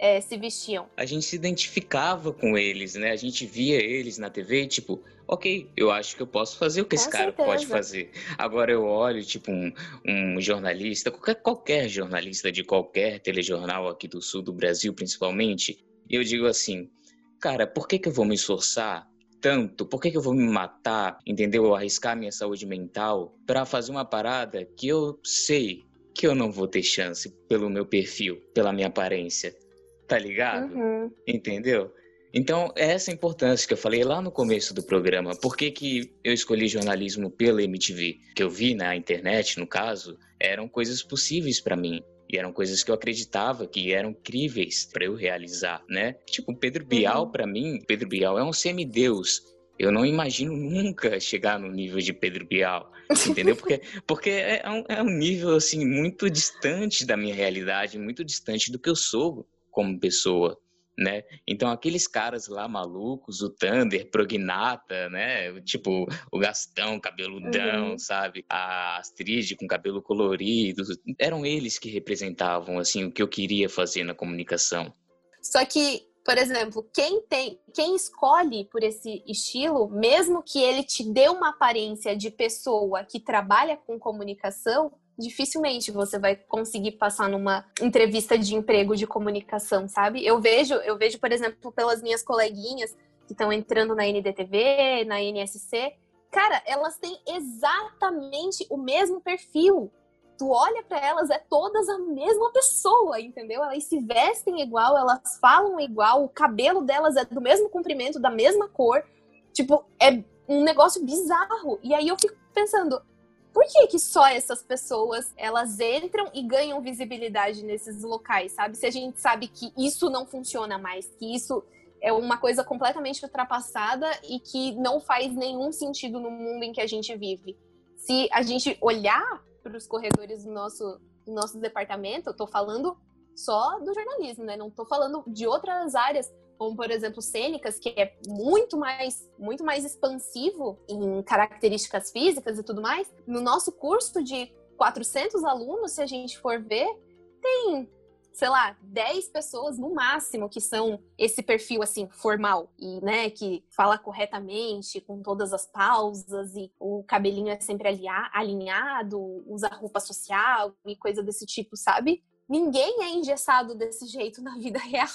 é, se vestiam. a gente se identificava com eles, né? A gente via eles na TV tipo, ok, eu acho que eu posso fazer o que Com esse cara certeza. pode fazer. Agora eu olho, tipo, um, um jornalista, qualquer, qualquer jornalista de qualquer telejornal aqui do sul do Brasil, principalmente, e eu digo assim, cara, por que, que eu vou me esforçar tanto? Por que, que eu vou me matar, entendeu? Arriscar minha saúde mental pra fazer uma parada que eu sei que eu não vou ter chance pelo meu perfil, pela minha aparência, tá ligado? Uhum. Entendeu? Então, é essa importância que eu falei lá no começo do programa. Por que, que eu escolhi jornalismo pela MTV? Que eu vi na internet, no caso, eram coisas possíveis pra mim. E eram coisas que eu acreditava que eram críveis pra eu realizar, né? Tipo, Pedro Bial, pra mim, Pedro Bial é um semideus. Eu não imagino nunca chegar no nível de Pedro Bial, entendeu? Porque, [laughs] porque é, um, é um nível, assim, muito distante da minha realidade, muito distante do que eu sou como pessoa né? Então aqueles caras lá malucos, o Thunder, Prognata, né? Tipo, o Gastão, cabeludão, Uhum. sabe? A Astrid com cabelo colorido, eram eles que representavam assim o que eu queria fazer na comunicação. Só que, por exemplo, quem tem, quem escolhe por esse estilo, mesmo que ele te dê uma aparência de pessoa que trabalha com comunicação, dificilmente você vai conseguir passar numa entrevista de emprego de comunicação, sabe? Eu vejo, eu vejo, por exemplo, pelas minhas coleguinhas que estão entrando na NDTV, na NSC, cara, elas têm exatamente o mesmo perfil. Tu olha pra elas, é todas a mesma pessoa, entendeu? Elas se vestem igual, elas falam igual, o cabelo delas é do mesmo comprimento, da mesma cor. Tipo, é um negócio bizarro. E aí eu fico pensando, por que que só essas pessoas, elas entram e ganham visibilidade nesses locais, sabe? Se a gente sabe que isso não funciona mais, que isso é uma coisa completamente ultrapassada e que não faz nenhum sentido no mundo em que a gente vive. Se a gente olhar para os corredores do nosso, do nosso departamento, eu tô falando só do jornalismo, né? Não tô falando de outras áreas, como por exemplo cênicas, que é muito mais, muito mais expansivo em características físicas e tudo mais. No nosso curso de 400 alunos, se a gente for ver, tem sei lá, 10 pessoas no máximo que são esse perfil assim formal e, né, que fala corretamente, com todas as pausas e o cabelinho é sempre alinhado, usa roupa social e coisa desse tipo, sabe? Ninguém é engessado desse jeito na vida [laughs] real.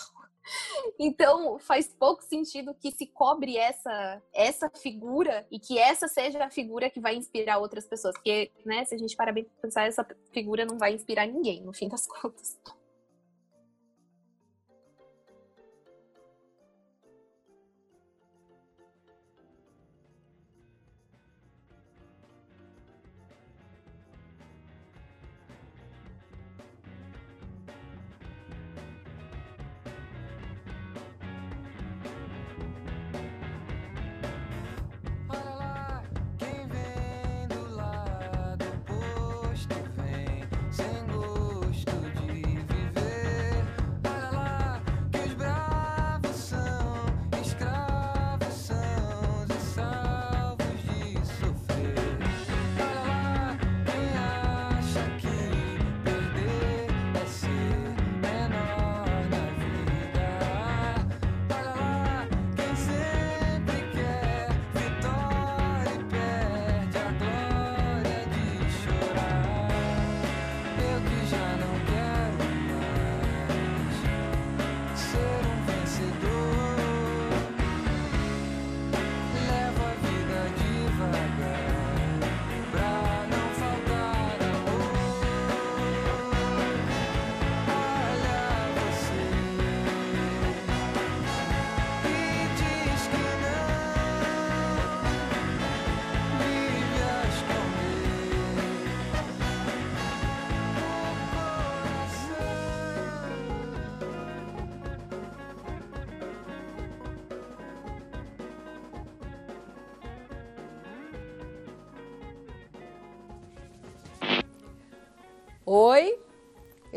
Então faz pouco sentido que se cobre essa essa figura e que essa seja a figura que vai inspirar outras pessoas, porque, né, se a gente parar bem pensar, essa figura não vai inspirar ninguém, no fim das [laughs] contas.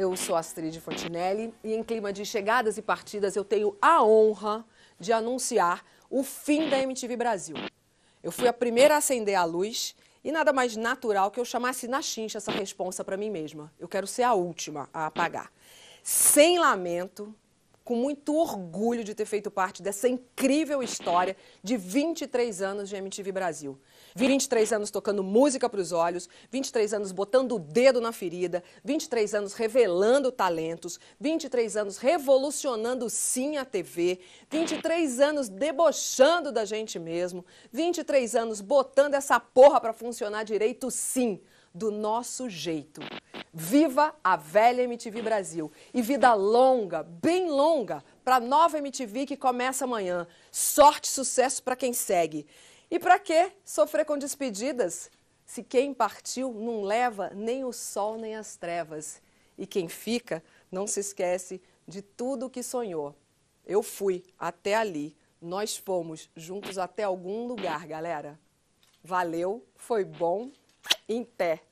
Eu sou Astrid Fontinelli e em clima de chegadas e partidas eu tenho a honra de anunciar o fim da MTV Brasil. Eu fui a primeira a acender a luz e nada mais natural que eu chamasse na chincha essa responsa para mim mesma. Eu quero ser a última a apagar. Sem lamento, com muito orgulho de ter feito parte dessa incrível história de 23 anos de MTV Brasil. 23 anos tocando música para os olhos, 23 anos botando o dedo na ferida, 23 anos revelando talentos, 23 anos revolucionando sim a TV, 23 anos debochando da gente mesmo, 23 anos botando essa porra para funcionar direito sim, do nosso jeito. Viva a velha MTV Brasil e vida longa, bem longa, para a nova MTV que começa amanhã. Sorte e sucesso para quem segue. E para que sofrer com despedidas se quem partiu não leva nem o sol nem as trevas? E quem fica não se esquece de tudo o que sonhou. Eu fui até ali, nós fomos juntos até algum lugar, galera. Valeu, foi bom, em pé.